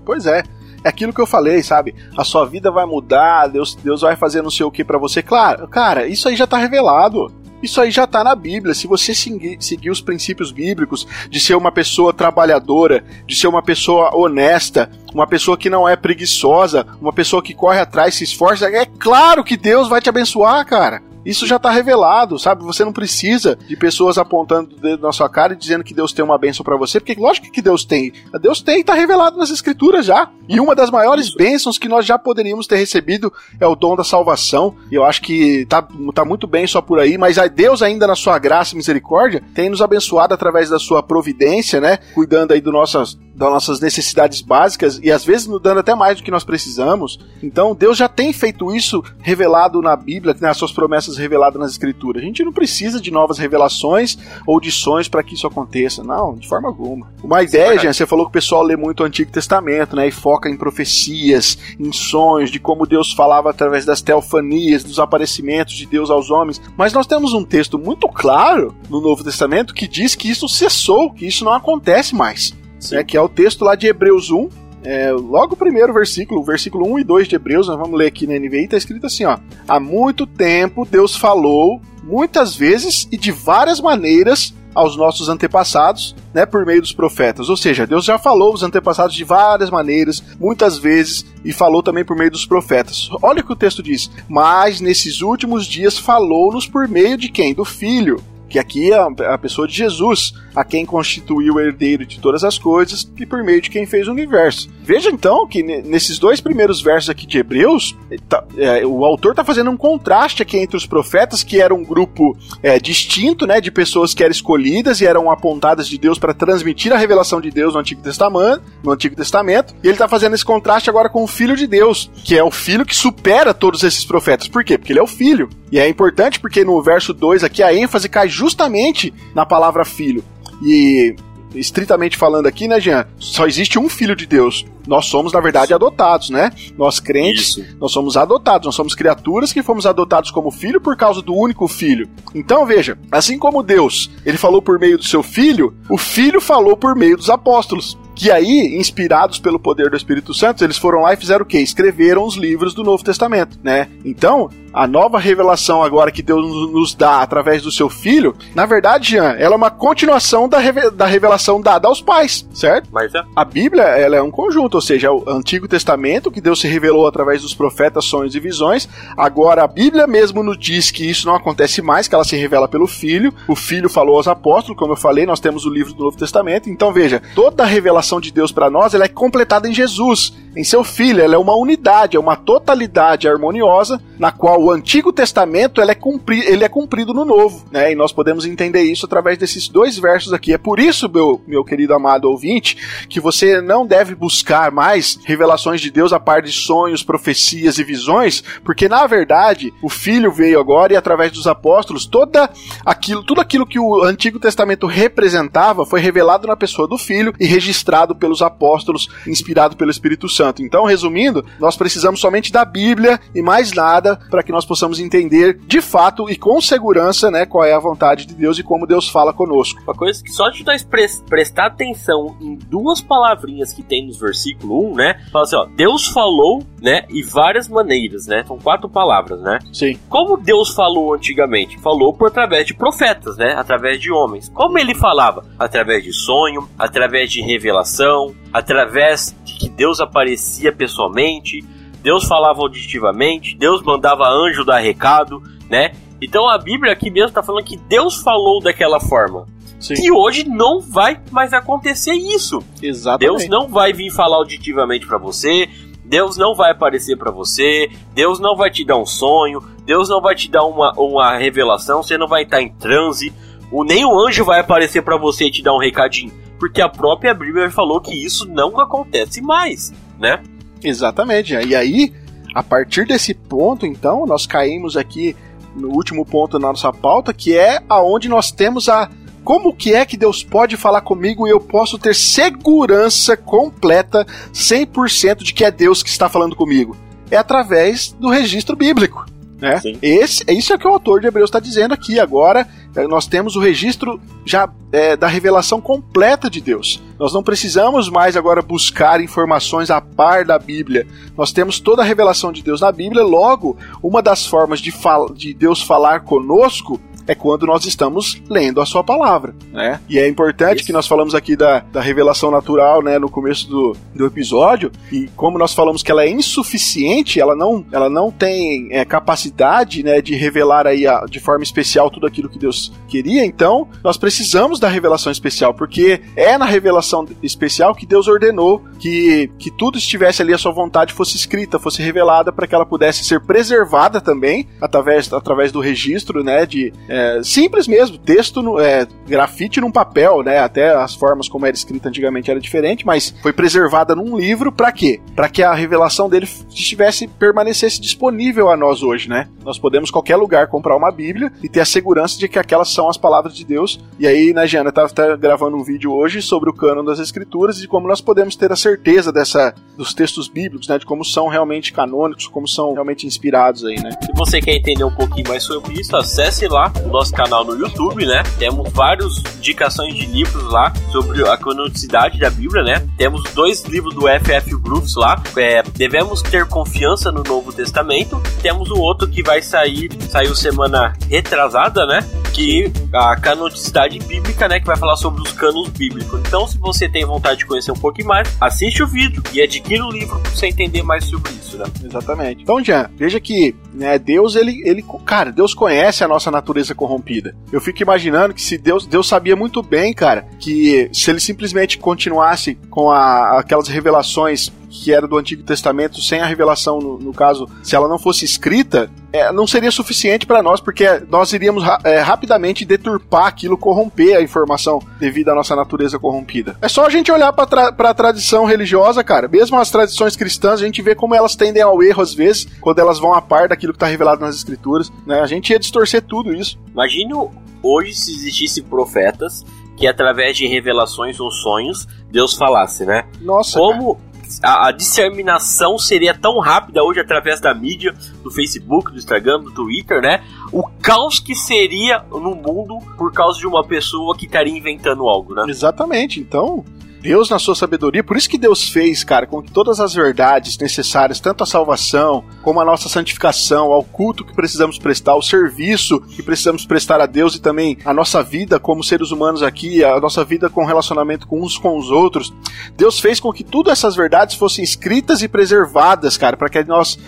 Pois é. É aquilo que eu falei, sabe? A sua vida vai mudar, Deus, Deus vai fazer não sei o que pra você. Claro, cara, isso aí já tá revelado. Isso aí já tá na Bíblia. Se você seguir, seguir os princípios bíblicos de ser uma pessoa trabalhadora, de ser uma pessoa honesta, uma pessoa que não é preguiçosa, uma pessoa que corre atrás, se esforça, é claro que Deus vai te abençoar, cara. Isso já tá revelado, sabe? Você não precisa de pessoas apontando o dedo na sua cara e dizendo que Deus tem uma bênção pra você, porque lógico que Deus tem. Deus tem e tá revelado nas escrituras já. E uma das maiores bênçãos que nós já poderíamos ter recebido é o dom da salvação. E eu acho que tá, tá muito bem só por aí, mas a Deus ainda na sua graça e misericórdia tem nos abençoado através da sua providência, né? Cuidando aí do nossas das nossas necessidades básicas e às vezes nos dando até mais do que nós precisamos. Então Deus já tem feito isso revelado na Bíblia, nas suas promessas reveladas nas Escrituras. A gente não precisa de novas revelações ou de sonhos para que isso aconteça. Não, de forma alguma. Uma ideia, Jean, você falou que o pessoal lê muito o Antigo Testamento, né? E foca em profecias, em sonhos, de como Deus falava através das teofanias, dos aparecimentos de Deus aos homens. Mas nós temos um texto muito claro no Novo Testamento que diz que isso cessou, que isso não acontece mais. Né, que é o texto lá de Hebreus 1, é, logo o primeiro versículo, versículo 1 e 2 de Hebreus, nós vamos ler aqui na NVI, está escrito assim, ó. Há muito tempo Deus falou, muitas vezes e de várias maneiras, aos nossos antepassados, né, por meio dos profetas. Ou seja, Deus já falou aos antepassados de várias maneiras, muitas vezes, e falou também por meio dos profetas. Olha o que o texto diz: Mas nesses últimos dias falou-nos por meio de quem? Do Filho. Que aqui é a pessoa de Jesus, a quem constituiu o herdeiro de todas as coisas e por meio de quem fez o universo. Veja então que nesses dois primeiros versos aqui de Hebreus, tá, é, o autor está fazendo um contraste aqui entre os profetas, que era um grupo é, distinto, né, de pessoas que eram escolhidas e eram apontadas de Deus para transmitir a revelação de Deus no Antigo Testamento, no Antigo Testamento, e ele está fazendo esse contraste agora com o Filho de Deus, que é o Filho que supera todos esses profetas. Por quê? Porque ele é o Filho. E é importante porque no verso 2 aqui a ênfase cai justamente na palavra Filho. E estritamente falando aqui, né, Jean? Só existe um filho de Deus. Nós somos, na verdade, adotados, né? Nós crentes, Isso. nós somos adotados, nós somos criaturas que fomos adotados como filho por causa do único filho. Então, veja, assim como Deus, ele falou por meio do seu filho, o filho falou por meio dos apóstolos. Que aí, inspirados pelo poder do Espírito Santo, eles foram lá e fizeram o quê? Escreveram os livros do Novo Testamento, né? Então, a nova revelação agora que Deus nos dá através do seu filho, na verdade, Jean, ela é uma continuação da, da revelação dada aos pais, certo? Mas é. A Bíblia ela é um conjunto, ou seja, o Antigo Testamento, que Deus se revelou através dos profetas, sonhos e visões. Agora, a Bíblia mesmo nos diz que isso não acontece mais, que ela se revela pelo Filho. O Filho falou aos apóstolos, como eu falei, nós temos o livro do Novo Testamento. Então, veja, toda a revelação de Deus para nós ela é completada em Jesus, em seu Filho. Ela é uma unidade, é uma totalidade harmoniosa, na qual o Antigo Testamento ela é cumpri ele é cumprido no Novo, né? E nós podemos entender isso através desses dois versos aqui. É por isso, meu, meu querido amado ouvinte, que você não deve buscar mais revelações de Deus a par de sonhos, profecias e visões, porque na verdade o Filho veio agora e através dos apóstolos toda aquilo, tudo aquilo que o Antigo Testamento representava foi revelado na pessoa do Filho e registrado pelos apóstolos, inspirado pelo Espírito Santo. Então, resumindo, nós precisamos somente da Bíblia e mais nada para que nós possamos entender de fato e com segurança, né, qual é a vontade de Deus e como Deus fala conosco. Uma coisa que só de pres- prestar atenção em duas palavrinhas que tem nos versículo 1, né? Fala assim, ó, Deus falou, né? E várias maneiras, né? São quatro palavras, né? Sim. Como Deus falou antigamente? Falou por através de profetas, né? Através de homens. Como ele falava? Através de sonho, através de revelação, através de que Deus aparecia pessoalmente, Deus falava auditivamente, Deus mandava anjo dar recado, né? Então a Bíblia aqui mesmo está falando que Deus falou daquela forma. Sim. E hoje não vai mais acontecer isso. Exatamente. Deus não vai vir falar auditivamente pra você, Deus não vai aparecer pra você, Deus não vai te dar um sonho, Deus não vai te dar uma, uma revelação, você não vai estar em transe, o, nem o anjo vai aparecer pra você e te dar um recadinho, porque a própria Bíblia falou que isso não acontece mais, né? Exatamente. E aí, a partir desse ponto, então, nós caímos aqui no último ponto da nossa pauta, que é aonde nós temos a como que é que Deus pode falar comigo e eu posso ter segurança completa, 100% de que é Deus que está falando comigo? É através do registro bíblico. Né? Sim. Esse, isso é o que o autor de Hebreus está dizendo aqui. Agora, eh, nós temos o registro já eh, da revelação completa de Deus. Nós não precisamos mais agora buscar informações a par da Bíblia. Nós temos toda a revelação de Deus na Bíblia. Logo, uma das formas de, de Deus falar conosco é quando nós estamos lendo a sua palavra, né? E é importante Isso. que nós falamos aqui da, da revelação natural, né, no começo do, do episódio, e como nós falamos que ela é insuficiente, ela não, ela não tem é, capacidade, né, de revelar aí a- de forma especial tudo aquilo que Deus queria, então nós precisamos da revelação especial, porque é na revelação especial que Deus ordenou que, que tudo estivesse ali à sua vontade, fosse escrita, fosse revelada, para que ela pudesse ser preservada também, através, através do registro, né, de é, simples mesmo, texto, no, é, grafite num papel, né, até as formas como era escrita antigamente era diferente, mas foi preservada num livro para quê? Para que a revelação dele estivesse, permanecesse disponível a nós hoje, né? Nós podemos qualquer lugar comprar uma Bíblia e ter a segurança de que aquelas são as palavras de Deus. E aí, né, Giana, tá, tá gravando um vídeo hoje sobre o cânon das Escrituras e como nós podemos ter a certeza dessa dos textos bíblicos, né, de como são realmente canônicos, como são realmente inspirados aí, né? Se você quer entender um pouquinho mais sobre isso, acesse lá no nosso canal no YouTube, né? Temos várias indicações de livros lá sobre a canonicidade da Bíblia, né? Temos dois livros do FF Groups lá, é, Devemos Ter Confiança no Novo Testamento. Temos o outro que vai sair, saiu semana retrasada, né? Que a canonicidade bíblica, né? Que vai falar sobre os canos bíblicos. Então, se você tem vontade de conhecer um pouquinho mais, assiste o vídeo e adquira o livro para você entender mais sobre isso, né? Exatamente. Então, Jean, veja que né, Deus, ele, ele. Cara, Deus conhece a nossa natureza corrompida. Eu fico imaginando que se Deus. Deus sabia muito bem, cara, que se ele simplesmente continuasse com a, aquelas revelações que era do Antigo Testamento sem a revelação, no, no caso, se ela não fosse escrita, é, não seria suficiente para nós, porque nós iríamos ra é, rapidamente deturpar aquilo, corromper a informação devido à nossa natureza corrompida. É só a gente olhar para tra a tradição religiosa, cara. Mesmo as tradições cristãs, a gente vê como elas tendem ao erro às vezes, quando elas vão a par daquilo que está revelado nas escrituras. Né? A gente ia distorcer tudo isso. Imagine hoje se existisse profetas que através de revelações ou sonhos Deus falasse, né? Nossa. Como a, a, disseminação seria tão rápida hoje através da mídia, do Facebook, do Instagram, do Twitter, né? O caos que seria no mundo por causa de uma pessoa que estaria inventando algo, né? Exatamente. Então, Deus, na sua sabedoria, por isso que Deus fez, cara, com que todas as verdades necessárias, tanto a salvação, como a nossa santificação, ao culto que precisamos prestar, ao serviço que precisamos prestar a Deus e também a nossa vida como seres humanos aqui, a nossa vida com relacionamento com uns com os outros. Deus fez com que todas essas verdades fossem escritas e preservadas, cara, para que nós,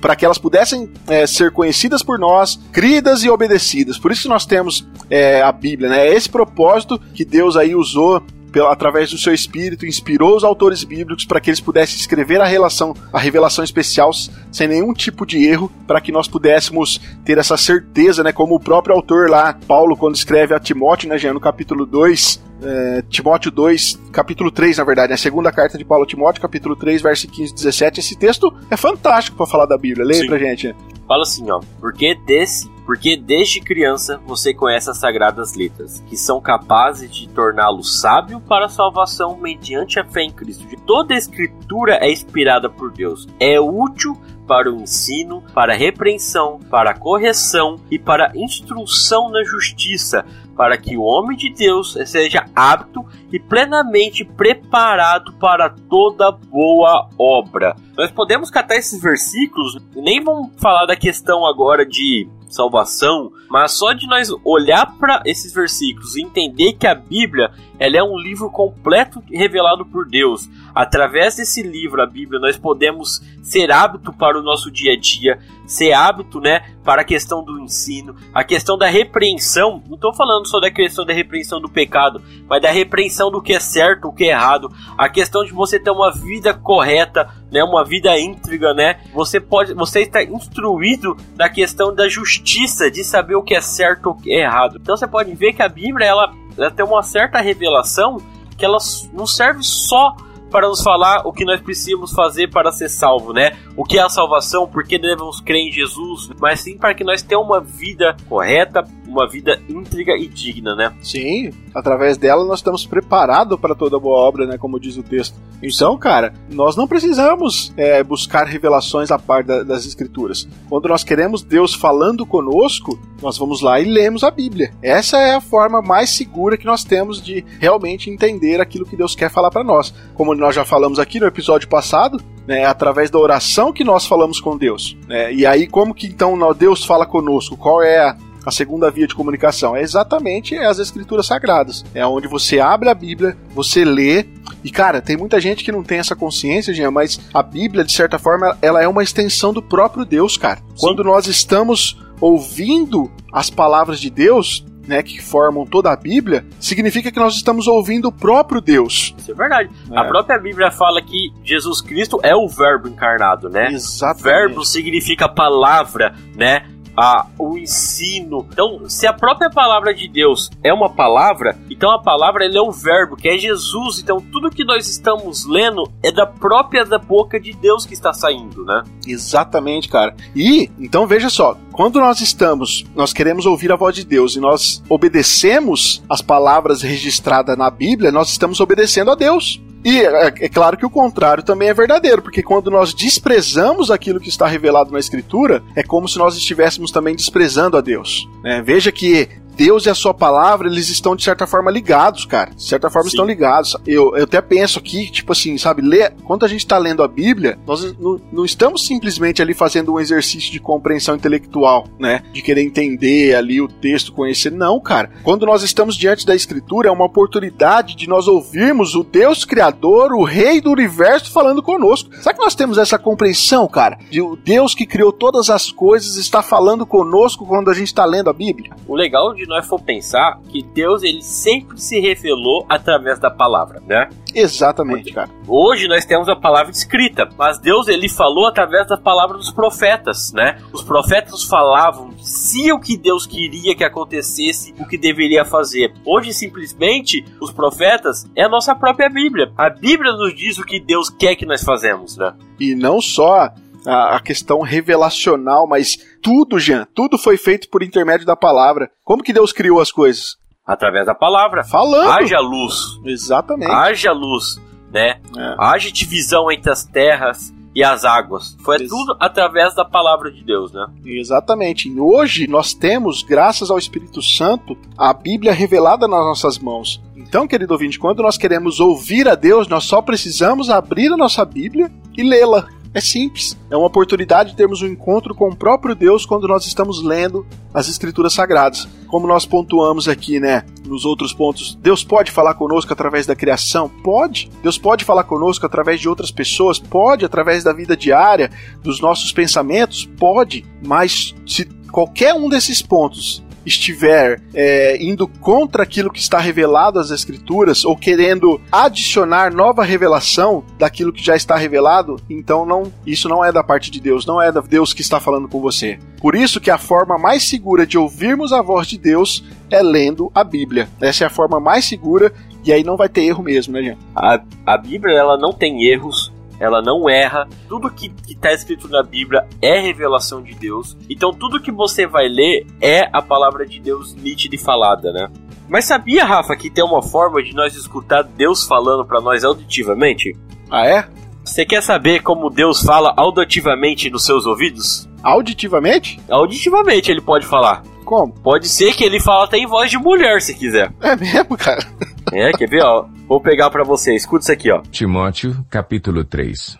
para que elas pudessem é, ser conhecidas por nós, cridas e obedecidas. Por isso que nós temos é, a Bíblia, né? É esse propósito que Deus aí usou através do seu espírito, inspirou os autores bíblicos para que eles pudessem escrever a relação, a revelação especial sem nenhum tipo de erro, para que nós pudéssemos ter essa certeza, né, como o próprio autor lá, Paulo, quando escreve a Timóteo, né, no capítulo 2, é, Timóteo 2, capítulo 3, na verdade, né, a segunda carta de Paulo a Timóteo, capítulo 3, verso 15 e 17. Esse texto é fantástico para falar da Bíblia. Leia Sim. pra gente. Fala assim, ó, porque desse porque desde criança você conhece as sagradas letras, que são capazes de torná-lo sábio para a salvação mediante a fé em Cristo. Toda a escritura é inspirada por Deus, é útil para o ensino, para a repreensão, para a correção e para a instrução na justiça, para que o homem de Deus seja apto e plenamente preparado para toda boa obra. Nós podemos catar esses versículos, nem vamos falar da questão agora de salvação, mas só de nós olhar para esses versículos e entender que a Bíblia ela é um livro completo revelado por Deus. Através desse livro, a Bíblia, nós podemos ser hábito para o nosso dia a dia, ser hábito, né, para a questão do ensino, a questão da repreensão. Não estou falando só da questão da repreensão do pecado, mas da repreensão do que é certo, o que é errado, a questão de você ter uma vida correta, né, uma vida íntegra, né? Você pode, você está instruído na questão da justiça, de saber o que é certo, o que é errado. Então você pode ver que a Bíblia ela, ela tem uma certa revelação que ela não serve só para nos falar o que nós precisamos fazer para ser salvo, né? O que é a salvação, por que devemos crer em Jesus, mas sim para que nós tenhamos uma vida correta, uma vida íntegra e digna, né? Sim, através dela nós estamos preparados para toda boa obra, né? Como diz o texto. Então, cara, nós não precisamos é, buscar revelações a par da, das escrituras. Quando nós queremos Deus falando conosco, nós vamos lá e lemos a Bíblia. Essa é a forma mais segura que nós temos de realmente entender aquilo que Deus quer falar para nós. Como nós já falamos aqui no episódio passado, né, através da oração que nós falamos com Deus. Né, e aí, como que então Deus fala conosco? Qual é a, a segunda via de comunicação? É exatamente as escrituras sagradas. É onde você abre a Bíblia, você lê. E cara, tem muita gente que não tem essa consciência, Jean, mas a Bíblia, de certa forma, ela é uma extensão do próprio Deus, cara. Sim. Quando nós estamos ouvindo as palavras de Deus, né, que formam toda a Bíblia, significa que nós estamos ouvindo o próprio Deus. Isso é verdade. É. A própria Bíblia fala que Jesus Cristo é o Verbo encarnado, né? Exatamente. Verbo significa palavra, né? A, o ensino. Então, se a própria palavra de Deus é uma palavra, então a palavra é o verbo, que é Jesus. Então, tudo que nós estamos lendo é da própria da boca de Deus que está saindo, né? Exatamente, cara. E, então veja só, quando nós estamos, nós queremos ouvir a voz de Deus e nós obedecemos as palavras registradas na Bíblia, nós estamos obedecendo a Deus. E é, é claro que o contrário também é verdadeiro, porque quando nós desprezamos aquilo que está revelado na Escritura, é como se nós estivéssemos também desprezando a Deus. né? Veja que Deus e a sua palavra, eles estão de certa forma ligados, cara. De certa forma Sim. estão ligados. Eu, eu até penso aqui, tipo assim, sabe, ler, quando a gente está lendo a Bíblia, nós não, não estamos simplesmente ali fazendo um exercício de compreensão intelectual, né? De querer entender ali o texto, conhecer. Não, cara. Quando nós estamos diante da Escritura, é uma oportunidade de nós ouvirmos o Deus Criador, o Rei do Universo, falando conosco. Será que nós temos essa compreensão, cara? De o Deus que criou todas as coisas está falando conosco quando a gente está lendo a Bíblia? O legal de nós for pensar que Deus ele sempre se revelou através da palavra, né? Exatamente, cara. Hoje nós temos a palavra escrita, mas Deus ele falou através da palavra dos profetas, né? Os profetas falavam se o que Deus queria que acontecesse, o que deveria fazer. Hoje simplesmente os profetas é a nossa própria Bíblia. A Bíblia nos diz o que Deus quer que nós fazemos, né? E não só a, a questão revelacional, mas tudo, Jean, tudo foi feito por intermédio da palavra. Como que Deus criou as coisas? Através da palavra. Falando. Haja luz, Exatamente. haja luz, né? É. Haja divisão entre as terras e as águas. Foi Isso. tudo através da palavra de Deus, né? Exatamente. E hoje nós temos, graças ao Espírito Santo, a Bíblia revelada nas nossas mãos. Então, querido ouvinte, quando nós queremos ouvir a Deus, nós só precisamos abrir a nossa Bíblia e lê-la. É simples. É uma oportunidade de termos um encontro com o próprio Deus quando nós estamos lendo as Escrituras Sagradas. Como nós pontuamos aqui, né, nos outros pontos, Deus pode falar conosco através da criação? Pode. Deus pode falar conosco através de outras pessoas? Pode. Através da vida diária, dos nossos pensamentos? Pode. Mas se qualquer um desses pontos estiver é, indo contra aquilo que está revelado às Escrituras ou querendo adicionar nova revelação daquilo que já está revelado, então não, isso não é da parte de Deus, não é da Deus que está falando com você. Por isso que a forma mais segura de ouvirmos a voz de Deus é lendo a Bíblia. Essa é a forma mais segura e aí não vai ter erro mesmo, né, gente? A, a Bíblia ela não tem erros, ela não erra. Tudo que está escrito na Bíblia é revelação de Deus. Então tudo que você vai ler é a palavra de Deus nítida e falada, né? Mas sabia, Rafa, que tem uma forma de nós escutar Deus falando para nós auditivamente? Ah, é? Você quer saber como Deus fala auditivamente nos seus ouvidos? Auditivamente? Auditivamente ele pode falar. Como? Pode ser que ele fala até em voz de mulher, se quiser. É mesmo, cara? É, quer ver, ó? Vou pegar pra você. Escuta isso aqui, ó. Timóteo, capítulo 3.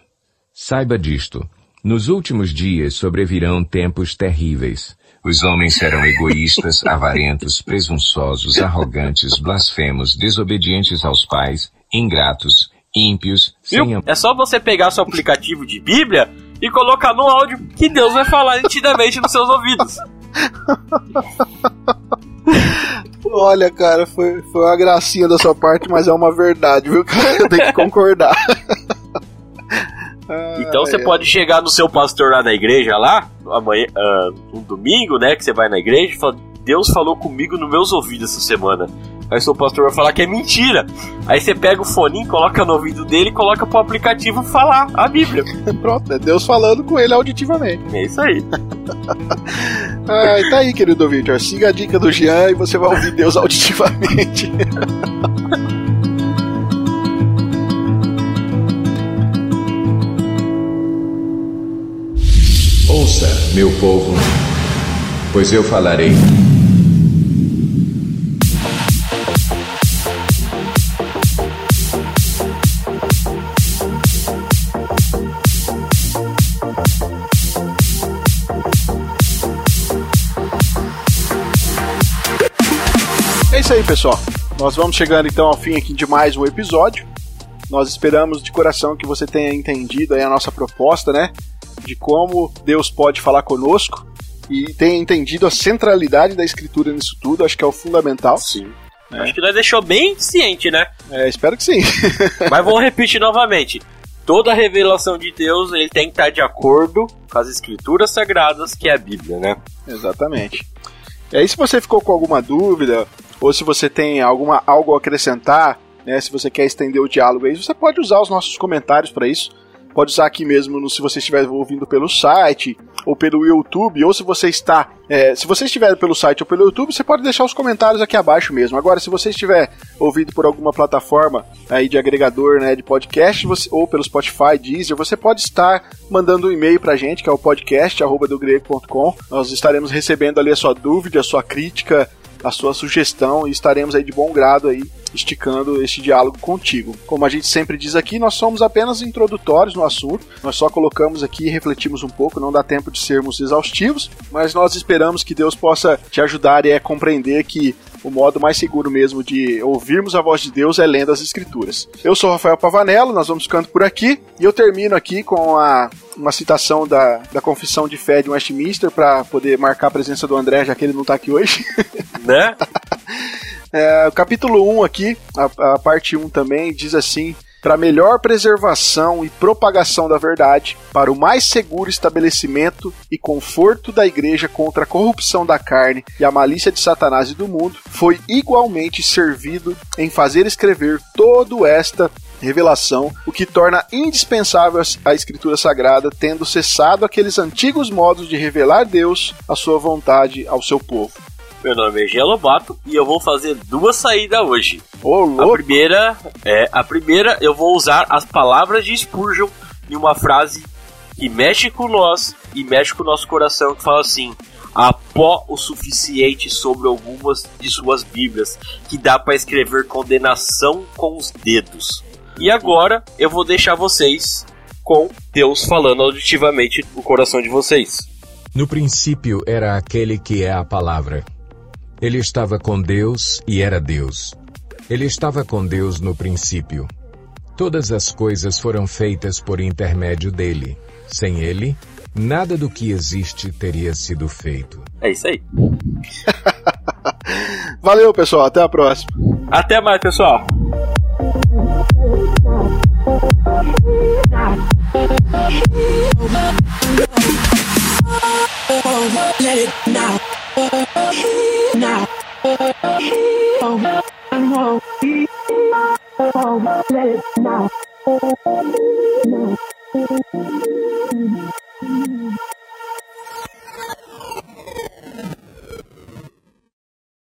Saiba disto. Nos últimos dias sobrevirão tempos terríveis. Os homens serão egoístas, [LAUGHS] avarentos, presunçosos, arrogantes, blasfemos, desobedientes aos pais, ingratos, ímpios, sem Viu? É só você pegar seu aplicativo de Bíblia e colocar no áudio que Deus vai falar nitidamente nos seus ouvidos. [LAUGHS] Olha, cara, foi, foi uma gracinha da sua parte, mas é uma verdade, viu, cara? Eu tenho que concordar. [LAUGHS] Então você pode chegar no seu pastor lá na igreja lá, amanhã, ah, um domingo, né, que você vai na igreja e fala, Deus falou comigo nos meus ouvidos essa semana. Aí seu pastor vai falar que é mentira. Aí você pega o fone, coloca no ouvido dele e coloca pro aplicativo falar a Bíblia. [LAUGHS] Pronto, é Deus falando com ele auditivamente. É isso aí. [LAUGHS] Ah, tá aí, querido ouvinte. Siga a dica do Jean e você vai ouvir Deus auditivamente. [LAUGHS] Ouça, meu povo, pois eu falarei. É isso aí, pessoal. Nós vamos chegando então ao fim aqui de mais um episódio. Nós esperamos de coração que você tenha entendido a nossa proposta, né? De como Deus pode falar conosco e tenha entendido a centralidade da escritura nisso tudo. Acho que é o fundamental. Sim. Acho que nós deixou bem ciente, né? É, espero que sim. [LAUGHS] Mas vou repetir novamente. Toda revelação de Deus ele tem que estar de acordo com as escrituras sagradas, que é a Bíblia, né? Exatamente. E aí, se você ficou com alguma dúvida, ou se você tem alguma, algo a acrescentar, né, se você quer estender o diálogo aí, você pode usar os nossos comentários para isso. Pode usar aqui mesmo no, se você estiver ouvindo pelo site ou pelo YouTube, ou se você está. é, se você estiver pelo site ou pelo YouTube, você pode deixar os comentários aqui abaixo mesmo. Agora, se você estiver ouvindo por alguma plataforma aí de agregador né, de podcast, você- ou pelo Spotify, Deezer, você pode estar mandando um e-mail pra gente, que é o podcast.com. Nós estaremos recebendo ali a sua dúvida, a sua crítica, a sua sugestão e estaremos aí de bom grado aí esticando este diálogo contigo. Como a gente sempre diz aqui, nós somos apenas introdutórios no assunto, nós só colocamos aqui e refletimos um pouco, não dá tempo de sermos exaustivos, mas nós esperamos que Deus possa te ajudar e a compreender que o modo mais seguro mesmo de ouvirmos a voz de Deus é lendo as Escrituras. Eu sou Rafael Pavanello, nós vamos ficando por aqui e eu termino aqui com a, uma citação da, da Confissão de Fé de Westminster para poder marcar a presença do André, já que ele não está aqui hoje. [LAUGHS] Né? É, o capítulo 1 aqui, a, a parte 1 também, diz assim: para melhor preservação e propagação da verdade, para o mais seguro estabelecimento e conforto da igreja contra a corrupção da carne e a malícia de Satanás e do mundo, foi igualmente servido em fazer escrever todo esta revelação, o que torna indispensável a Escritura Sagrada, tendo cessado aqueles antigos modos de revelar Deus, a sua vontade ao seu povo. Meu nome é Gia Lobato e eu vou fazer duas saídas hoje. Ô, A louco! primeira é a primeira eu vou usar as palavras de Spurgeon em uma frase que mexe com nós e mexe com o nosso coração que fala assim: há pó o suficiente sobre algumas de suas Bíblias que dá para escrever condenação com os dedos. E agora eu vou deixar vocês com Deus falando auditivamente no coração de vocês. No princípio era aquele que é a palavra. Ele estava com Deus e era Deus. Ele estava com Deus no princípio. Todas as coisas foram feitas por intermédio dele. Sem ele, nada do que existe teria sido feito. É isso aí. [LAUGHS] Valeu, pessoal. Até a próxima. Até mais, pessoal. Let it now. Now. Now.